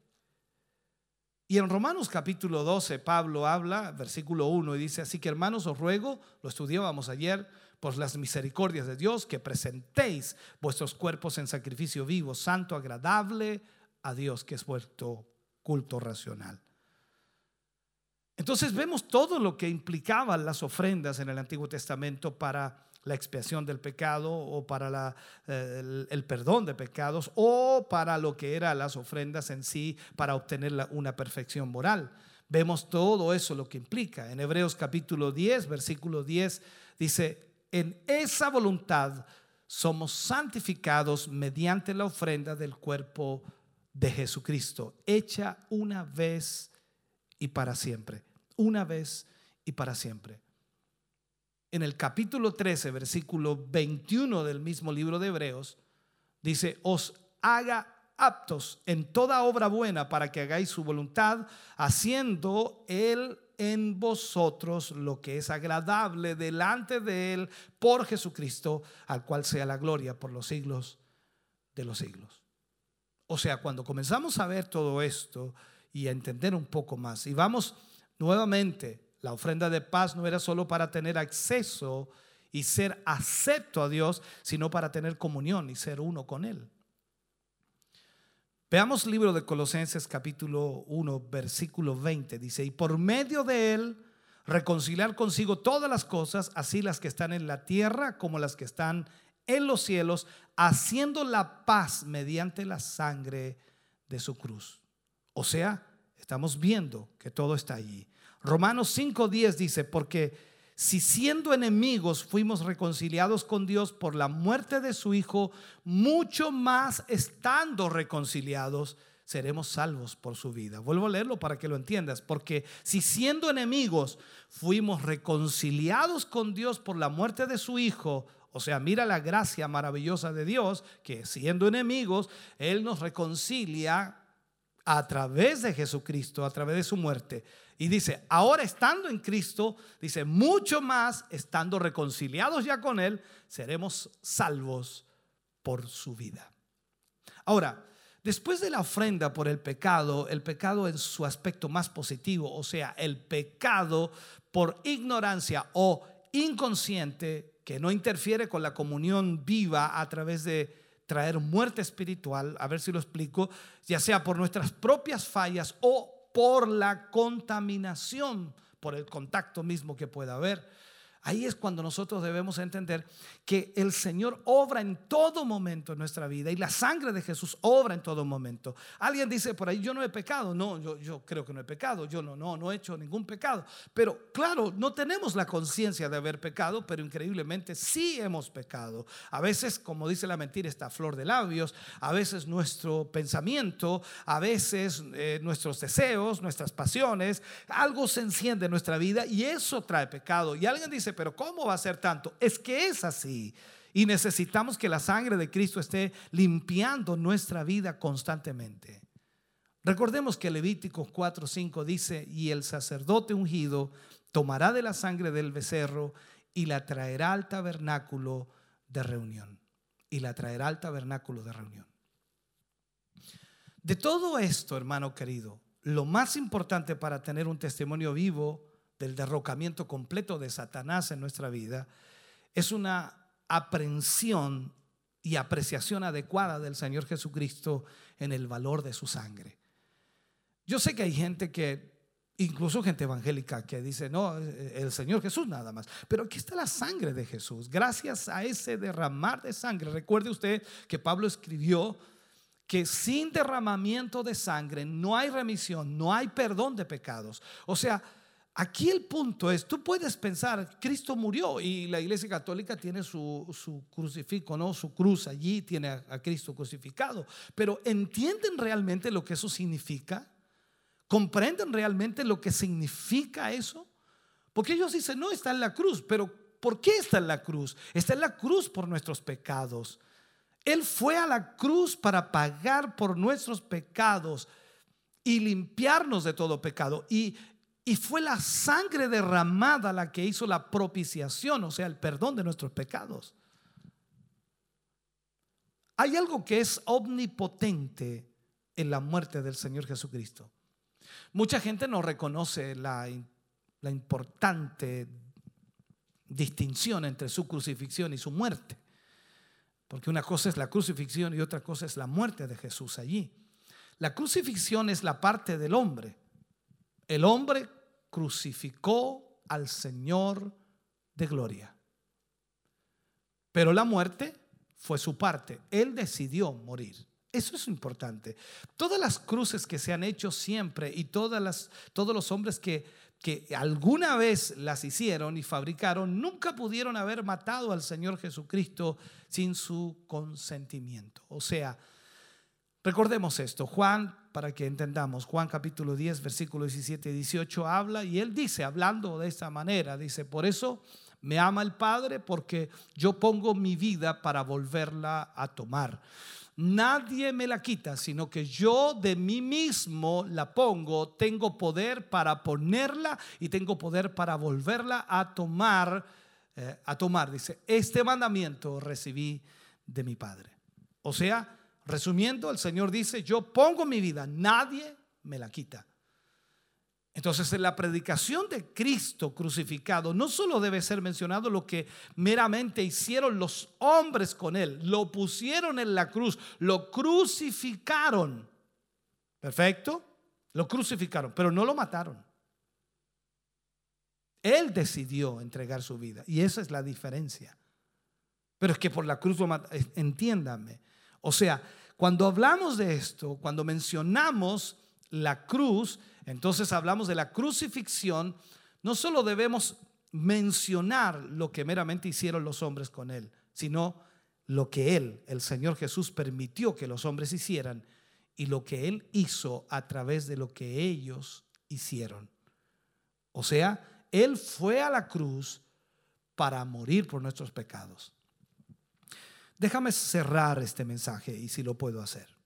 Y en Romanos capítulo 12, Pablo habla, versículo 1, y dice, así que hermanos, os ruego, lo estudiábamos ayer, por las misericordias de Dios, que presentéis vuestros cuerpos en sacrificio vivo, santo, agradable a Dios, que es vuestro culto racional. Entonces vemos todo lo que implicaban las ofrendas en el Antiguo Testamento para la expiación del pecado o para eh, el, perdón de pecados o para lo que eran las ofrendas en sí para obtener una perfección moral. Vemos todo eso lo que implica. En Hebreos capítulo 10, versículo 10 dice, en esa voluntad somos santificados mediante la ofrenda del cuerpo de Jesucristo, hecha una vez y para siempre. Una vez y para siempre en el capítulo 13, versículo 21 del mismo libro de Hebreos, dice, os haga aptos en toda obra buena para que hagáis su voluntad, haciendo Él en vosotros lo que es agradable delante de Él por Jesucristo, al cual sea la gloria por los siglos de los siglos. O sea, cuando comenzamos a ver todo esto y a entender un poco más, y vamos nuevamente la ofrenda de paz no era solo para tener acceso y ser acepto a Dios, sino para tener comunión y ser uno con Él. Veamos el libro de Colosenses capítulo 1, versículo 20. Dice, y por medio de Él reconciliar consigo todas las cosas, así las que están en la tierra como las que están en los cielos, haciendo la paz mediante la sangre de su cruz. O sea, estamos viendo que todo está allí. Romanos 5.10 dice, porque si siendo enemigos fuimos reconciliados con Dios por la muerte de su Hijo, mucho más estando reconciliados seremos salvos por su vida. Vuelvo a leerlo para que lo entiendas, porque si siendo enemigos fuimos reconciliados con Dios por la muerte de su Hijo, o sea, mira la gracia maravillosa de Dios, que siendo enemigos, Él nos reconcilia a través de Jesucristo, a través de su muerte. Y dice, ahora estando en Cristo, dice, mucho más, estando reconciliados ya con Él, seremos salvos por su vida. Ahora, Después de la ofrenda por el pecado, el pecado en su aspecto más positivo, o sea, el pecado por ignorancia o inconsciente, que no interfiere con la comunión viva a través de traer muerte espiritual, a ver si lo explico, ya sea por nuestras propias fallas o por la contaminación, por el contacto mismo que pueda haber. Ahí es cuando nosotros debemos entender que el Señor obra en todo momento en nuestra vida y la sangre de Jesús obra en todo momento. Alguien dice por ahí, yo no he pecado. No, yo, creo que no he pecado. Yo no, no, no he hecho ningún pecado. Pero claro, no tenemos la conciencia de haber pecado, pero increíblemente sí hemos pecado. A veces, como dice la mentira, está flor de labios. A veces nuestro pensamiento, a veces eh, nuestros deseos, nuestras pasiones, algo se enciende en nuestra vida y eso trae pecado. Y alguien dice, pero ¿cómo va a ser tanto? Es que es así. Y necesitamos que la sangre de Cristo esté limpiando nuestra vida constantemente. Recordemos que Levítico 4:5 dice, y el sacerdote ungido tomará de la sangre del becerro y la traerá al tabernáculo de reunión. Y la traerá al tabernáculo de reunión. De todo esto, hermano querido, lo más importante para tener un testimonio vivo del derrocamiento completo de Satanás en nuestra vida, es una aprehensión y apreciación adecuada del Señor Jesucristo en el valor de su sangre. Yo sé que hay gente que, incluso gente evangélica, que dice, no, el Señor Jesús nada más. Pero aquí está la sangre de Jesús. Gracias a ese derramar de sangre, recuerde usted que Pablo escribió que sin derramamiento de sangre no hay remisión, no hay perdón de pecados. O sea, Aquí el punto es, tú puedes pensar, Cristo murió y la Iglesia Católica tiene su, su crucifijo, ¿no? Su cruz allí, tiene a, Cristo crucificado. Pero ¿entienden realmente lo que eso significa? ¿Comprenden realmente lo que significa eso? Porque ellos dicen, no, está en la cruz, pero ¿por qué está en la cruz? Está en la cruz por nuestros pecados. Él fue a la cruz para pagar por nuestros pecados y limpiarnos de todo pecado. Y y fue la sangre derramada la que hizo la propiciación, o sea, el perdón de nuestros pecados. Hay algo que es omnipotente en la muerte del Señor Jesucristo. Mucha gente no reconoce la, importante distinción entre su crucifixión y su muerte. Porque una cosa es la crucifixión y otra cosa es la muerte de Jesús allí. La crucifixión es la parte del hombre. El hombre crucificó al Señor de gloria. Pero la muerte fue su parte. Él decidió morir. Eso es importante. Todas las cruces que se han hecho siempre y todas las, todos los hombres que, que alguna vez las hicieron y fabricaron, nunca pudieron haber matado al Señor Jesucristo sin su consentimiento. O sea, recordemos esto. Juan para que entendamos. Juan capítulo 10, versículo 17 y 18 habla y él dice, hablando de esta manera, dice, por eso me ama el Padre porque yo pongo mi vida para volverla a tomar. Nadie me la quita, sino que yo de mí mismo la pongo. Tengo poder para ponerla y tengo poder para volverla a tomar. Eh, a tomar, dice, este mandamiento recibí de mi Padre. O sea, Resumiendo, el Señor dice, yo pongo mi vida, nadie me la quita. Entonces, en la predicación de Cristo crucificado, no solo debe ser mencionado lo que meramente hicieron los hombres con él, lo pusieron en la cruz, lo crucificaron. Perfecto, lo crucificaron, pero no lo mataron. Él decidió entregar su vida y esa es la diferencia. Pero es que por la cruz lo mataron, entiéndame. O sea, cuando hablamos de esto, cuando mencionamos la cruz, entonces hablamos de la crucifixión, no solo debemos mencionar lo que meramente hicieron los hombres con él, sino lo que él, el Señor Jesús, permitió que los hombres hicieran y lo que Él hizo a través de lo que ellos hicieron. O sea, Él fue a la cruz para morir por nuestros pecados. Déjame cerrar este mensaje y si lo puedo hacer.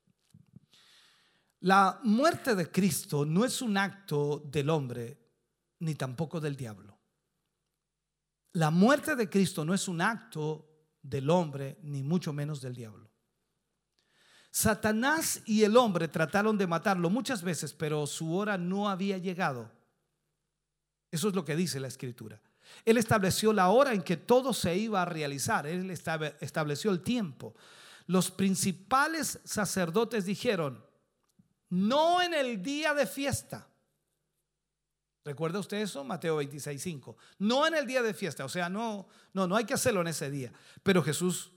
La muerte de Cristo no es un acto del hombre ni tampoco del diablo. La muerte de Cristo no es un acto del hombre ni mucho menos del diablo. Satanás y el hombre trataron de matarlo muchas veces, pero su hora no había llegado. Eso es lo que dice la escritura. Él estableció la hora en que todo se iba a realizar. Él estableció el tiempo. Los principales sacerdotes dijeron, no en el día de fiesta. ¿Recuerda usted eso? Mateo 26, 5. No en el día de fiesta, o sea, no, no, no hay que hacerlo en ese día. Pero Jesús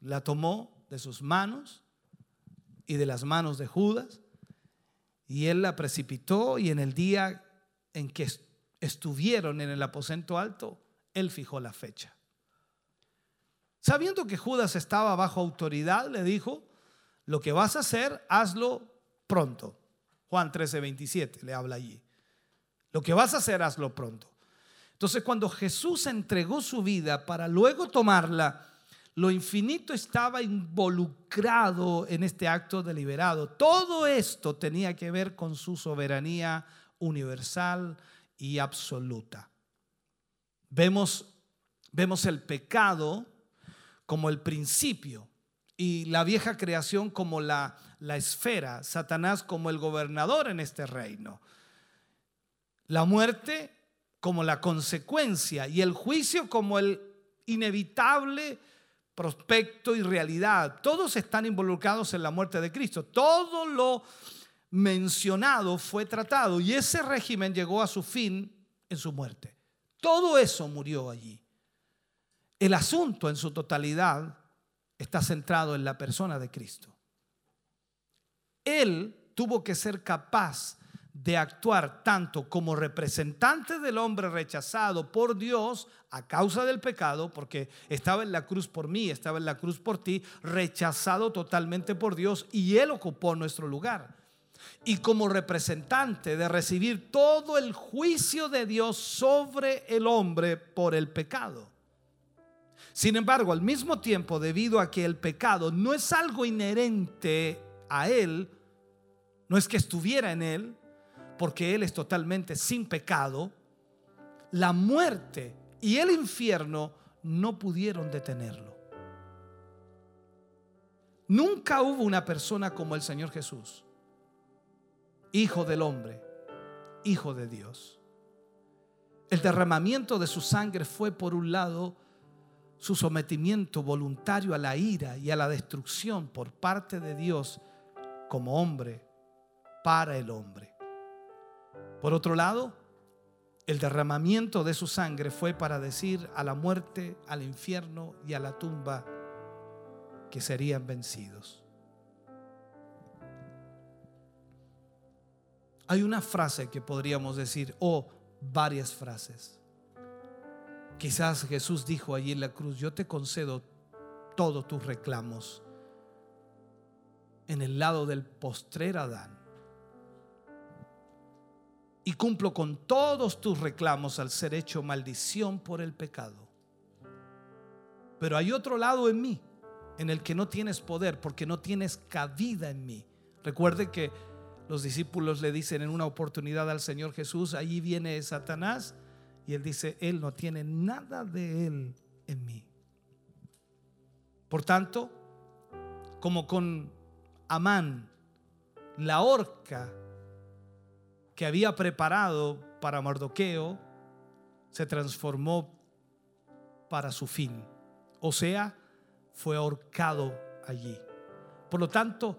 la tomó de sus manos y de las manos de Judas y él la precipitó y en el día en que estuvieron en el aposento alto, él fijó la fecha. Sabiendo que Judas estaba bajo autoridad, le dijo, lo que vas a hacer, hazlo pronto. Juan 13, 27 le habla allí. Lo que vas a hacer, hazlo pronto. Entonces, cuando Jesús entregó su vida para luego tomarla, lo infinito estaba involucrado en este acto deliberado. Todo esto tenía que ver con su soberanía universal y absoluta. Vemos, vemos el pecado como el principio y la vieja creación como la, la esfera, Satanás como el gobernador en este reino. La muerte como la consecuencia y el juicio como el inevitable prospecto y realidad. Todos están involucrados en la muerte de Cristo. Todo lo mencionado fue tratado y ese régimen llegó a su fin en su muerte. Todo eso murió allí. El asunto en su totalidad está centrado en la persona de Cristo. Él tuvo que ser capaz de actuar tanto como representante del hombre rechazado por Dios a causa del pecado, porque estaba en la cruz por mí, estaba en la cruz por ti, rechazado totalmente por Dios y Él ocupó nuestro lugar. Y como representante de recibir todo el juicio de Dios sobre el hombre por el pecado. Sin embargo, al mismo tiempo, debido a que el pecado no es algo inherente a Él, no es que estuviera en Él, porque Él es totalmente sin pecado, la muerte y el infierno no pudieron detenerlo. Nunca hubo una persona como el Señor Jesús, Hijo del hombre, Hijo de Dios. El derramamiento de su sangre fue, por un lado, su sometimiento voluntario a la ira y a la destrucción por parte de Dios como hombre para el hombre. Por otro lado, el derramamiento de su sangre fue para decir a la muerte, al infierno y a la tumba que serían vencidos. Hay una frase que podríamos decir, o varias frases. Quizás Jesús dijo allí en la cruz, yo te concedo todos tus reclamos en el lado del postrer Adán y cumplo con todos tus reclamos al ser hecho maldición por el pecado. Pero hay otro lado en mí, en el que no tienes poder porque no tienes cabida en mí. Recuerde que los discípulos le dicen en una oportunidad al Señor Jesús, allí viene Satanás, y él dice, Él no tiene nada de Él en mí. Por tanto, como con Amán, la horca que había preparado para Mardoqueo se transformó para su fin. O sea, fue ahorcado allí. Por lo tanto,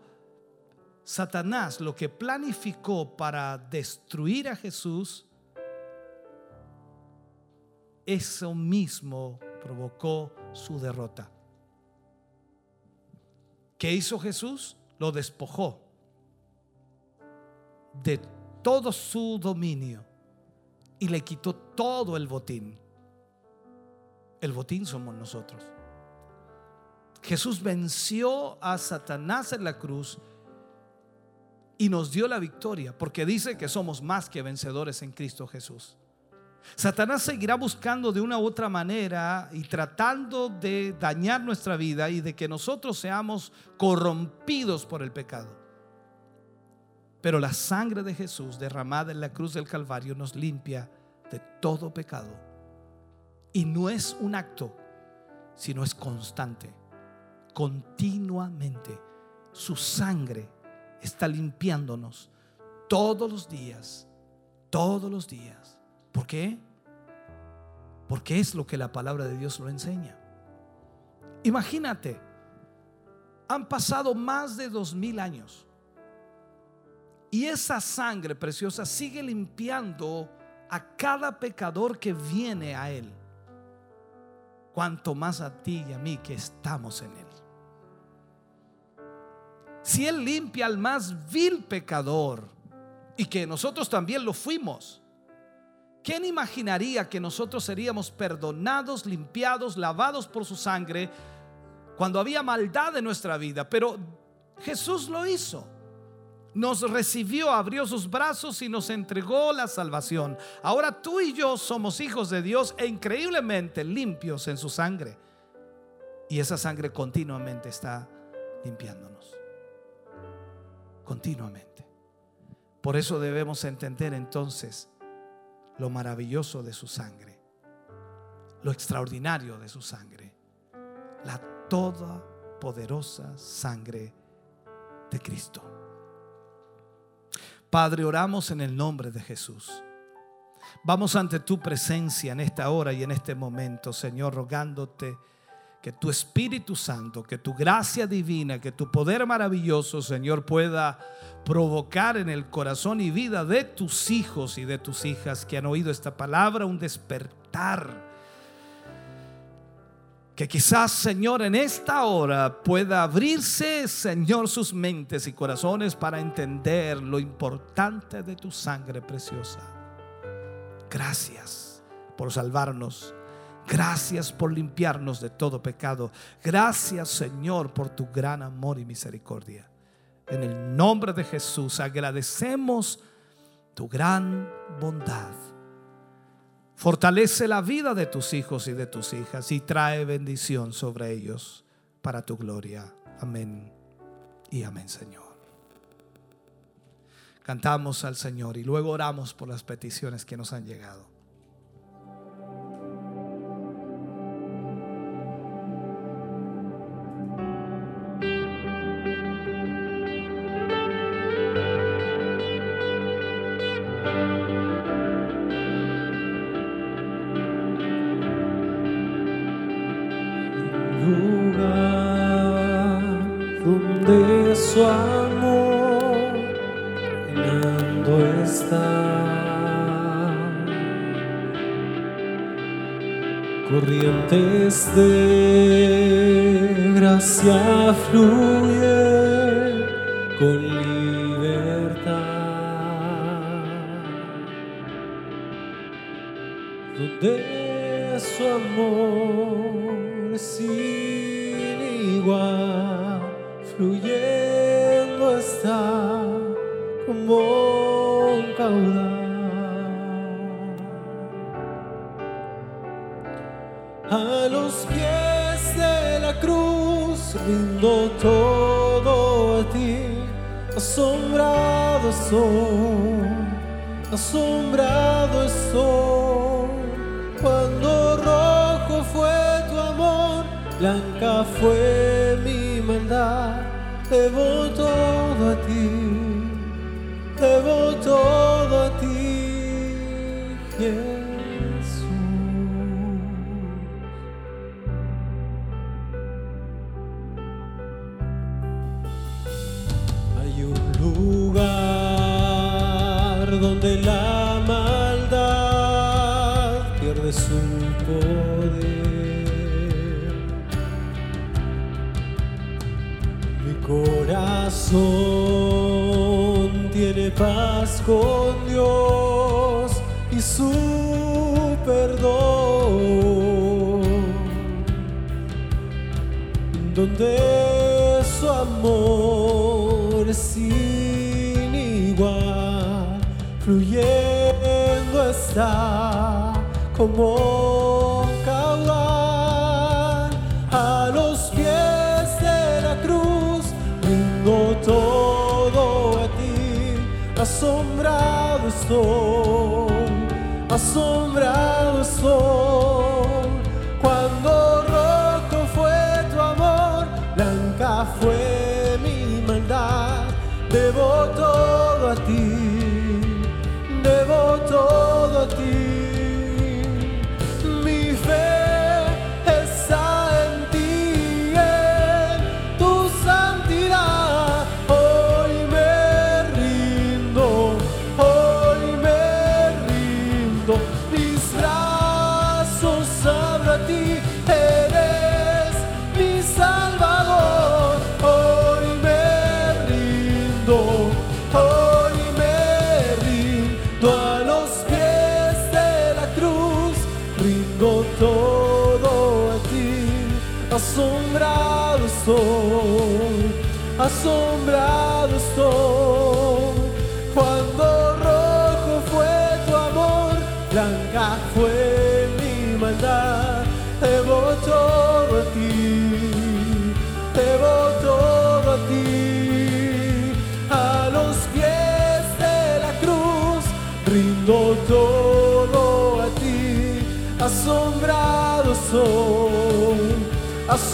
Satanás lo que planificó para destruir a Jesús, eso mismo provocó su derrota. ¿Qué hizo Jesús? Lo despojó de todo su dominio y le quitó todo el botín. El botín somos nosotros. Jesús venció a Satanás en la cruz y nos dio la victoria, porque dice que somos más que vencedores en Cristo Jesús. Satanás seguirá buscando de una u otra manera y tratando de dañar nuestra vida y de que nosotros seamos corrompidos por el pecado. Pero la sangre de Jesús derramada en la cruz del Calvario nos limpia de todo pecado. Y no es un acto, sino es constante, continuamente. Su sangre está limpiándonos todos los días, todos los días. ¿Por qué? Porque es lo que la palabra de Dios lo enseña. Imagínate, han pasado más de dos mil años y esa sangre preciosa sigue limpiando a cada pecador que viene a Él. Cuanto más a ti y a mí que estamos en Él. Si Él limpia al más vil pecador y que nosotros también lo fuimos, ¿quién imaginaría que nosotros seríamos perdonados, limpiados, lavados por su sangre cuando había maldad en nuestra vida? Pero Jesús lo hizo nos recibió, abrió sus brazos y nos entregó la salvación. Ahora tú y yo somos hijos de Dios e increíblemente limpios en su sangre. Y esa sangre continuamente está limpiándonos. Continuamente. Por eso debemos entender entonces lo maravilloso de su sangre, lo extraordinario de su sangre, la toda poderosa sangre de Cristo. Padre, oramos en el nombre de Jesús. Vamos ante tu presencia en esta hora y en este momento, Señor, rogándote que tu Espíritu Santo, que tu gracia divina, que tu poder maravilloso, Señor, pueda provocar en el corazón y vida de tus hijos y de tus hijas que han oído esta palabra un despertar que quizás, Señor, en esta hora pueda abrirse, Señor, sus mentes y corazones para entender lo importante de tu sangre preciosa. Gracias por salvarnos. Gracias por limpiarnos de todo pecado. Gracias, Señor, por tu gran amor y misericordia. En el nombre de Jesús agradecemos tu gran bondad Fortalece la vida de tus hijos y de tus hijas y trae bendición sobre ellos para tu gloria. Amén y amén, Señor. Cantamos al Señor y luego oramos por las peticiones que nos han llegado. De gracia fluye con libertad. Donde su amor sin igual fluyendo está como un caudal. Rindo todo a ti. Asombrado soy asombrado estoy cuando rojo fue tu amor blanca fue mi maldad. Debo todo a ti debo todo paz con Dios y su perdón. Donde su amor sin fluyendo está como asombrado estoy,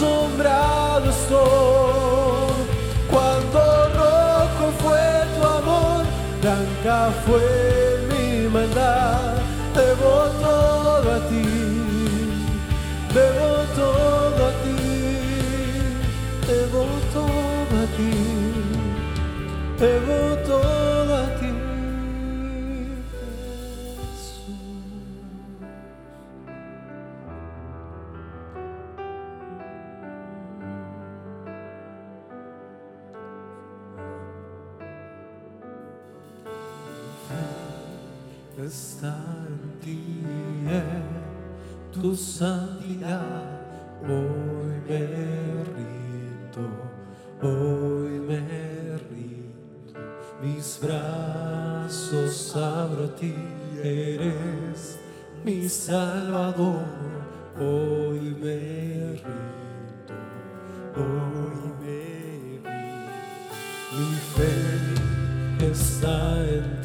asombrado estoy, cuando rojo fue tu amor, blanca fue salvador. Hoy me rindo, hoy me rindo. Mi fe está en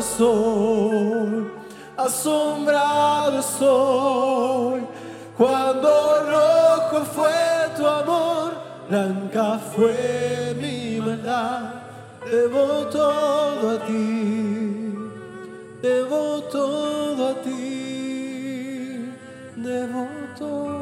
asombrado estoy, asombrado estoy, cuando rojo fue tu amor, blanca fue mi maldad, debo todo a ti, debo todo a ti, debo todo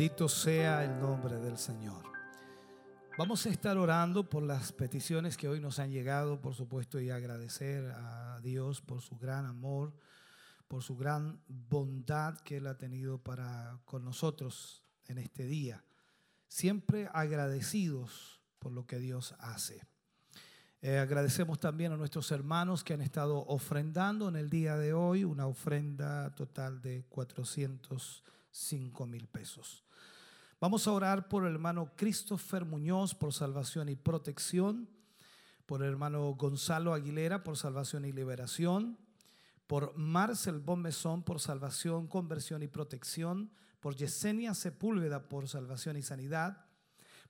Bendito sea el nombre del Señor. Vamos a estar orando por las peticiones que hoy nos han llegado, por supuesto, y agradecer a Dios por su gran amor, por su gran bondad que Él ha tenido para con nosotros en este día. Siempre agradecidos por lo que Dios hace. Eh, agradecemos también a nuestros hermanos que han estado ofrendando en el día de hoy una ofrenda total de 405 mil pesos. Vamos a orar por el hermano Christopher Muñoz por salvación y protección. por el hermano Gonzalo Aguilera por salvación y liberación, por Marcel Bombezón por salvación, conversión y protección, por Yesenia Sepúlveda por salvación y sanidad,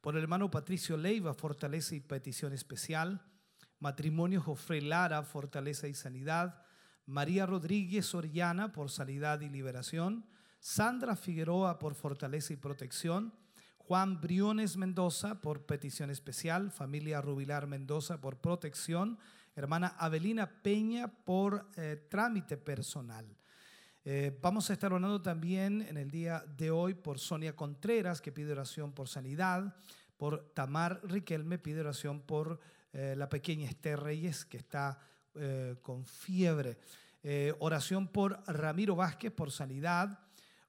por el hermano Patricio Leiva, fortaleza y petición especial, matrimonio Jofre Lara, fortaleza y sanidad, María Rodríguez Oriana por sanidad y liberación, Sandra Figueroa por fortaleza y protección, Juan Briones Mendoza por petición especial, familia Rubilar Mendoza por protección, hermana Avelina Peña por eh, trámite personal. Eh, vamos a estar orando también en el día de hoy por Sonia Contreras, que pide oración por sanidad, por Tamar Riquelme, pide oración por eh, la pequeña Esther Reyes, que está con fiebre. oración por Ramiro Vázquez, por sanidad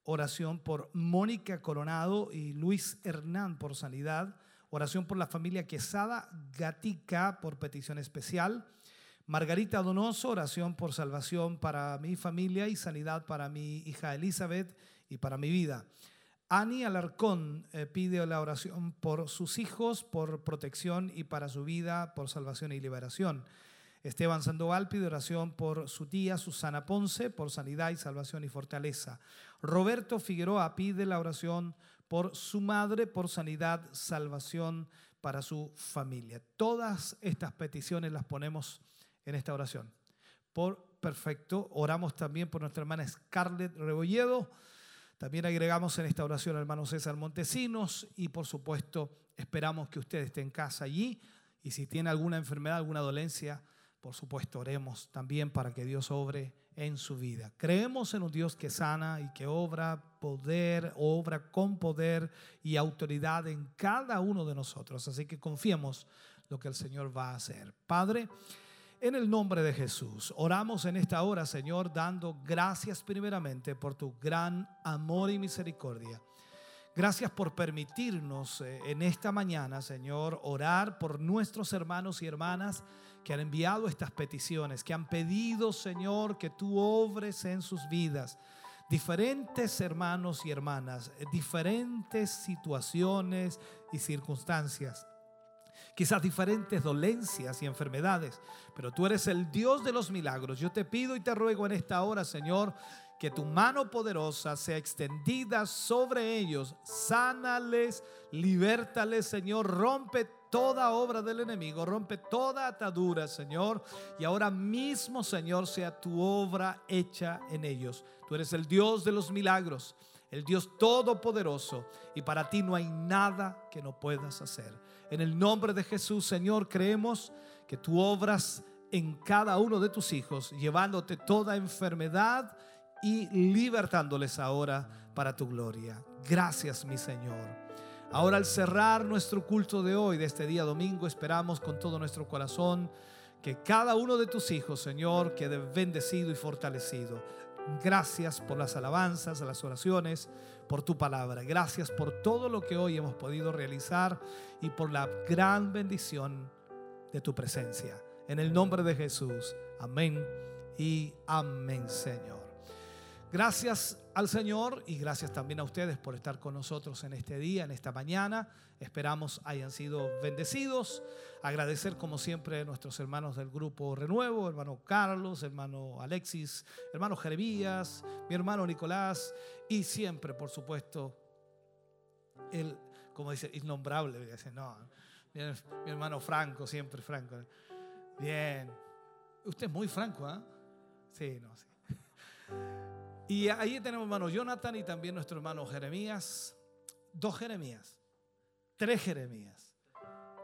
oración por Mónica Coronado y Luis Hernán por sanidad, oración por la familia Quesada Gatica por petición especial, Margarita Donoso, oración por salvación para mi familia y sanidad para mi hija Elizabeth y para mi vida. Ani Alarcón eh, pide la oración por sus hijos, por protección y para su vida, por salvación y liberación. Esteban Sandoval pide oración por su tía Susana Ponce, por sanidad y salvación y fortaleza. Roberto Figueroa pide la oración por su madre, por sanidad, salvación para su familia. Todas estas peticiones las ponemos en esta oración. Por perfecto, oramos también por nuestra hermana Scarlett Rebolledo. También agregamos en esta oración al hermano César Montesinos y por supuesto esperamos que usted esté en casa allí y si tiene alguna enfermedad, alguna dolencia, por supuesto, oremos también para que Dios obre en su vida. Creemos en un Dios que sana y que obra poder, obra con poder y autoridad en cada uno de nosotros. Así que confiemos lo que el Señor va a hacer. Padre, en el nombre de Jesús, oramos en esta hora, Señor, dando gracias primeramente por tu gran amor y misericordia. Gracias por permitirnos eh, en esta mañana, Señor, orar por nuestros hermanos y hermanas que han enviado estas peticiones, que han pedido, Señor, que tú obres en sus vidas. Diferentes hermanos y hermanas, diferentes situaciones y circunstancias. Quizás diferentes dolencias y enfermedades, pero tú eres el Dios de los milagros. Yo te pido y te ruego en esta hora, Señor, que tu mano poderosa sea extendida sobre ellos. Sánales, libértales, Señor. Rompe toda obra del enemigo, rompe toda atadura, Señor. Y ahora mismo, Señor, sea tu obra hecha en ellos. Tú eres el Dios de los milagros, el Dios todopoderoso. Y para ti no hay nada que no puedas hacer. En el nombre de Jesús, Señor, creemos que tú obras en cada uno de tus hijos, llevándote toda enfermedad y libertándoles ahora para tu gloria. Gracias, mi Señor. Ahora al cerrar nuestro culto de hoy, de este día domingo, esperamos con todo nuestro corazón que cada uno de tus hijos, Señor, quede bendecido y fortalecido. Gracias por las alabanzas, las oraciones, por tu palabra. Gracias por todo lo que hoy hemos podido realizar y por la gran bendición de tu presencia. En el nombre de Jesús. Amén y amén, Señor. Gracias al Señor y gracias también a ustedes por estar con nosotros en este día, en esta mañana. Esperamos hayan sido bendecidos. Agradecer como siempre a nuestros hermanos del grupo Renuevo, hermano Carlos, hermano Alexis, hermano Jeremías, mi hermano Nicolás y siempre, por supuesto, el, como dice, innombrable, no, mi, hermano Franco, siempre Franco. Bien. Usted es muy franco, ¿ah? Sí, no, sí. Y ahí tenemos hermano Jonathan y también nuestro hermano Jeremías. Dos Jeremías. Tres Jeremías.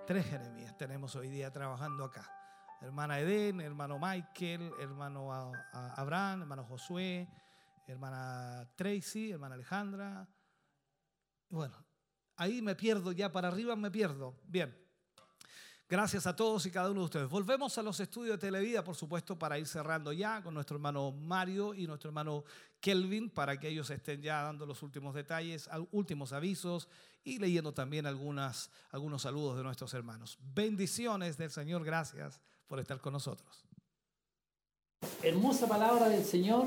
Tres Jeremías tenemos hoy día trabajando acá. Hermana Eden, hermano Michael, hermano Abraham, hermano Josué, hermana Tracy, hermana Alejandra. Bueno, ahí me pierdo, ya para arriba me pierdo. Bien. Gracias a todos y cada uno de ustedes. Volvemos a los estudios de Televida, por supuesto, para ir cerrando ya con nuestro hermano Mario y nuestro hermano Kelvin, para que ellos estén ya dando los últimos detalles, últimos avisos y leyendo también algunas, algunos saludos de nuestros hermanos. Bendiciones del Señor, gracias por estar con nosotros. Hermosa palabra del Señor.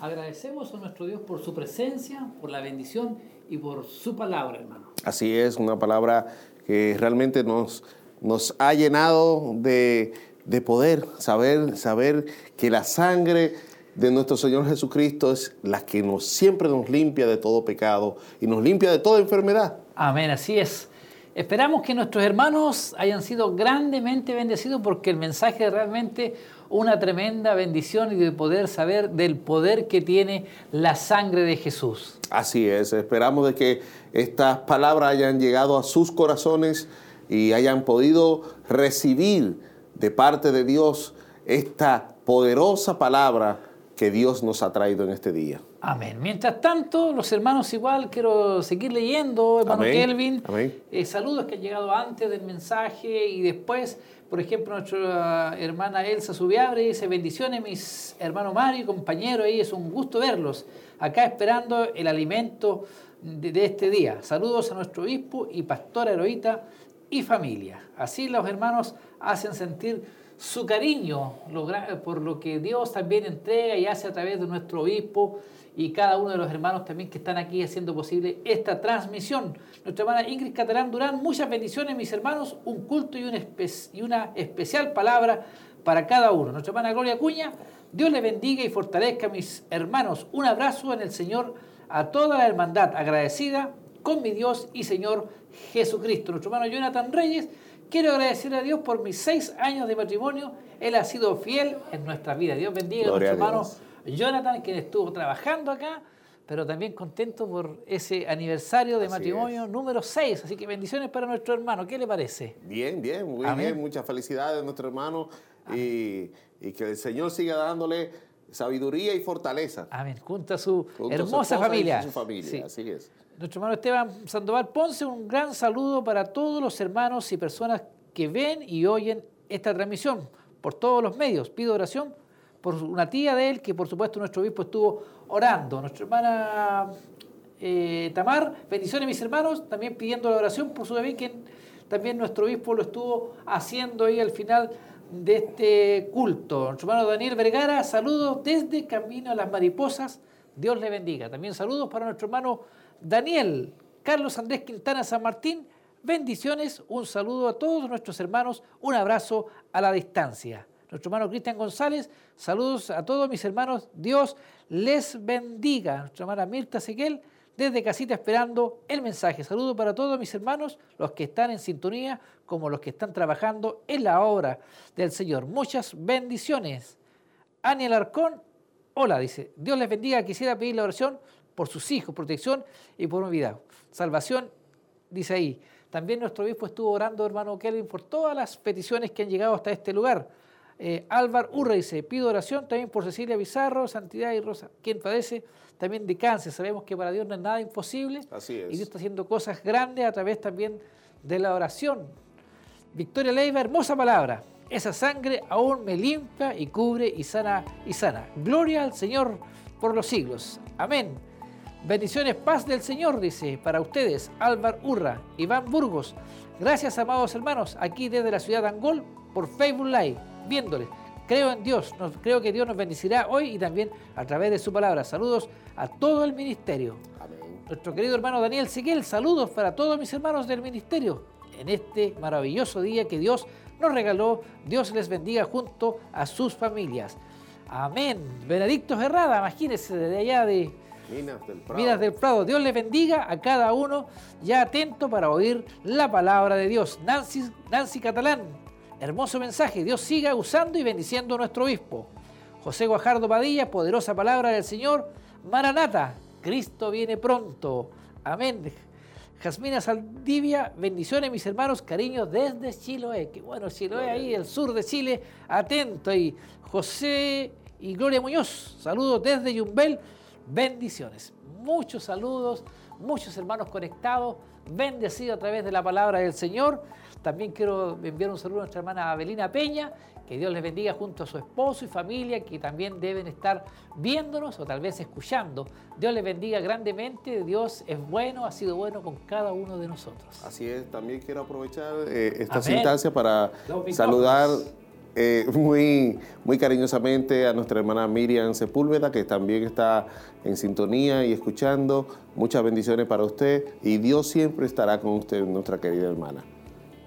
Agradecemos a nuestro Dios por su presencia, por la bendición y por su palabra, hermano. Así es, una palabra que realmente nos nos ha llenado de, de poder, saber, saber que la sangre de nuestro Señor Jesucristo es la que nos siempre nos limpia de todo pecado y nos limpia de toda enfermedad. Amén, así es. Esperamos que nuestros hermanos hayan sido grandemente bendecidos porque el mensaje es realmente una tremenda bendición y de poder saber del poder que tiene la sangre de Jesús. Así es, esperamos de que estas palabras hayan llegado a sus corazones y hayan podido recibir de parte de Dios esta poderosa palabra que Dios nos ha traído en este día. Amén. Mientras tanto, los hermanos igual, quiero seguir leyendo, hermano Amén. Kelvin. Amén. Eh, saludos que han llegado antes del mensaje y después, por ejemplo, nuestra hermana Elsa Subiabre dice, bendiciones mis hermanos Mario y compañeros, ahí es un gusto verlos, acá esperando el alimento de, de este día. Saludos a nuestro obispo y pastora heroíta y familia. Así los hermanos hacen sentir su cariño por lo que Dios también entrega y hace a través de nuestro obispo y cada uno de los hermanos también que están aquí haciendo posible esta transmisión. Nuestra hermana Ingrid Catalán Durán, muchas bendiciones mis hermanos, un culto y, y una especial palabra para cada uno. Nuestra hermana Gloria Cuña, Dios le bendiga y fortalezca mis hermanos. Un abrazo en el Señor a toda la hermandad, agradecida con mi Dios y Señor Jesucristo. Nuestro hermano Jonathan Reyes, quiero agradecer a Dios por mis seis años de matrimonio. Él ha sido fiel en nuestra vida. Dios bendiga Gloria a nuestro hermano. Jonathan, quien estuvo trabajando acá, pero también contento por ese aniversario de Así matrimonio es. número 6. Así que bendiciones para nuestro hermano. ¿Qué le parece? Bien, bien, muy Amén. bien. Muchas felicidades a nuestro hermano y, y que el Señor siga dándole sabiduría y fortaleza. Amén. Junto a su junto a su hermosa y familia. Su familia, Sí. así es. Nuestro hermano Esteban Sandoval Ponce, un gran saludo para todos los hermanos y personas que ven y oyen esta transmisión por todos los medios. Pido oración por una tía de él, que por supuesto nuestro obispo estuvo orando. Nuestra hermana eh, Tamar, bendiciones mis hermanos, también pidiendo la oración por su bebé, que también nuestro obispo lo estuvo haciendo ahí al final de este culto. Nuestro hermano Daniel Vergara, saludos desde Camino a las Mariposas. Dios le bendiga. También saludos para nuestro hermano Daniel, Carlos Andrés Quintana San Martín. Bendiciones, un saludo a todos nuestros hermanos, un abrazo a la distancia. Nuestro hermano Cristian González, saludos a todos mis hermanos, Dios les bendiga. Nuestra hermana Mirta Seguel, desde casita esperando el mensaje. Saludo para todos mis hermanos, los que están en sintonía, como los que están trabajando en la obra del Señor. Muchas bendiciones. Aniel Arcón, hola, dice, Dios les bendiga, quisiera pedir la oración por sus hijos, protección y por vida. Salvación, dice ahí. También nuestro obispo estuvo orando, hermano Kelvin, por todas las peticiones que han llegado hasta este lugar. Eh, Álvar Urra dice, pido oración también por Cecilia Bizarro, Santidad y Rosa, quien padece también de cáncer. Sabemos que para Dios no es nada imposible. Así es. Y Dios está haciendo cosas grandes a través también de la oración. Victoria Leiva, hermosa palabra. Esa sangre aún me limpia y cubre y sana y sana. Gloria al Señor por los siglos. Amén. Bendiciones, paz del Señor, dice, para ustedes, Álvar Urra, Iván Burgos. Gracias, amados hermanos, aquí desde la ciudad de Angol, por Facebook Live, viéndoles. Creo en Dios, nos- creo que Dios nos bendecirá hoy y también a través de su palabra. Saludos a todo el ministerio. Amén. Nuestro querido hermano Daniel Seguel, saludos para todos mis hermanos del ministerio en este maravilloso día que Dios nos regaló. Dios les bendiga junto a sus familias. Amén. Benedicto Herrada, imagínense desde allá de Minas del Prado. Minas del Prado. Dios les bendiga a cada uno ya atento para oír la palabra de Dios. Nancy, Nancy Catalán, hermoso mensaje. Dios siga usando y bendiciendo a nuestro obispo. José Guajardo Padilla, poderosa palabra del Señor. Maranata, Cristo viene pronto. Amén. Jasmina Saldivia, bendiciones mis hermanos, cariños desde Chiloé. Qué bueno, Chiloé ahí, el sur de Chile, atento. Y José y Gloria Muñoz, saludos desde Yumbel, bendiciones. Muchos saludos, muchos hermanos conectados, bendecidos a través de la palabra del Señor. También quiero enviar un saludo a nuestra hermana Abelina Peña, que Dios les bendiga junto a su esposo y familia, que también deben estar viéndonos o tal vez escuchando. Dios les bendiga grandemente, Dios es bueno, ha sido bueno con cada uno de nosotros. Así es, también quiero aprovechar eh, esta Amén. instancia para saludar eh, muy, muy cariñosamente a nuestra hermana Miriam Sepúlveda, que también está en sintonía y escuchando. Muchas bendiciones para usted y Dios siempre estará con usted, nuestra querida hermana.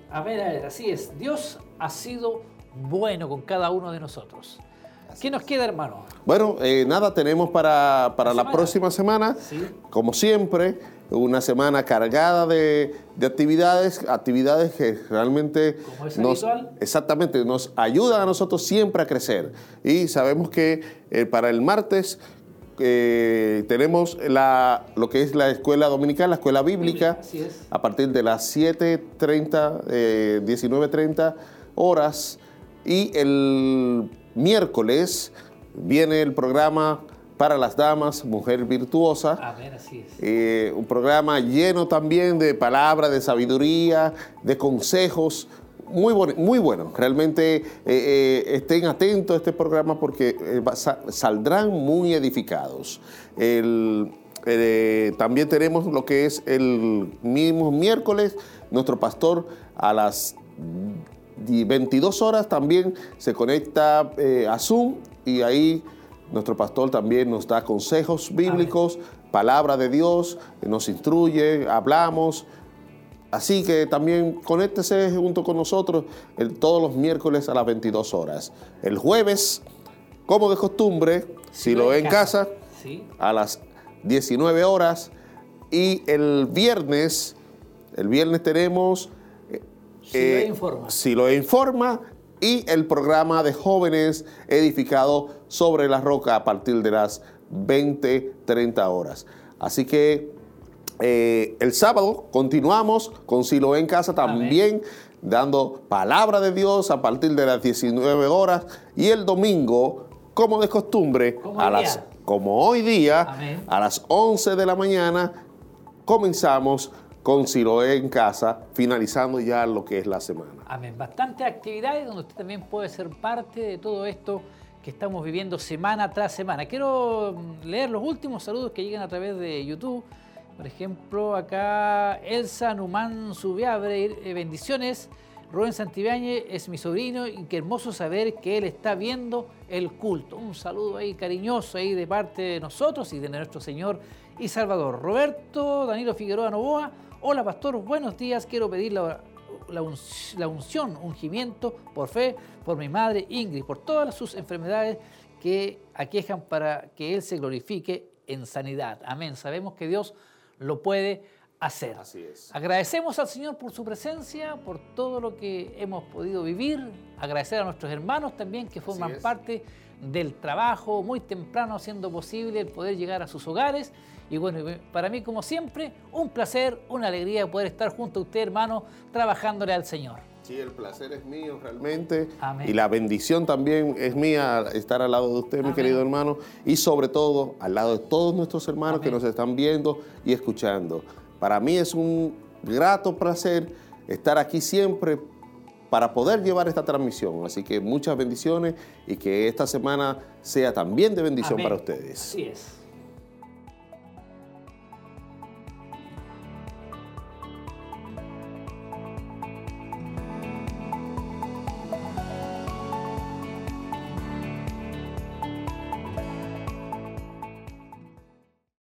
A ver, a ver, así es. Dios ha sido bueno con cada uno de nosotros. ¿Qué nos queda, hermano? Bueno, eh, nada, tenemos para, para la semana. próxima semana, Sí. como siempre, una semana cargada de, de actividades, actividades que realmente Como es nos, habitual. exactamente, nos ayudan a nosotros siempre a crecer. Y sabemos que eh, para el martes eh, tenemos la, lo que es la escuela dominical, la escuela bíblica, es. a partir de las 7.30, eh, 19.30 horas. Y el miércoles viene el programa para las damas, Mujer Virtuosa. A ver, así es. Eh, un programa lleno también de palabras, de sabiduría, de consejos. Muy, boni- muy bueno. Realmente eh, eh, estén atentos a este programa porque saldrán muy edificados. El- también tenemos lo que es el mismo miércoles, nuestro pastor a las di- 22 horas también se conecta a Zoom y ahí nuestro pastor también nos da consejos bíblicos, palabra de Dios, nos instruye, hablamos. Así que también conéctese junto con nosotros el- todos los miércoles a las 22 horas. El jueves, como de costumbre, si lo ve en casa, Sí. a las 19 horas. Y el viernes, el viernes tenemos eh, Siloé Informa. Siloé Informa y el programa de jóvenes edificado sobre la roca a partir de las 20, 30 horas. Así que eh, el sábado continuamos con Siloé en casa también dando palabra de Dios a partir de las 19 horas y el domingo, como de costumbre, Como a hoy las, día. como hoy día, Amén. a las 11 de la mañana, comenzamos con Siloé en casa, finalizando ya lo que es la semana. Amén. Bastantes actividades donde usted también puede ser parte de todo esto que estamos viviendo semana tras semana. Quiero mm, leer los últimos saludos que llegan a través de YouTube. Por ejemplo, acá Elsa Numán Subiabre, eh, bendiciones. Rubén Santibáñez es mi sobrino y qué hermoso saber que él está viendo el culto. Un saludo ahí cariñoso ahí de parte de nosotros y de nuestro Señor y Salvador. Roberto Danilo Figueroa Novoa, hola pastor, buenos días. Quiero pedir la, la, unc- la unción, ungimiento por fe, por mi madre Ingrid, por todas sus enfermedades que aquejan para que Él se glorifique en sanidad. Amén. Sabemos que Dios lo puede hacer. Así es. Agradecemos al Señor por su presencia, por todo lo que hemos podido vivir. Agradecer a nuestros hermanos también que forman parte del trabajo muy temprano, haciendo posible el poder llegar a sus hogares. Y bueno, para mí, como siempre, un placer, una alegría poder estar junto a usted, hermano, trabajándole al Señor. Sí, el placer es mío realmente. Amén. Y la bendición también es mía estar al lado de usted, mi Amén. querido hermano. Y sobre todo, al lado de todos nuestros hermanos que nos están viendo y escuchando. Para mí es un grato placer estar aquí siempre para poder llevar esta transmisión. Así que muchas bendiciones y que esta semana sea también de bendición para ustedes. Así es.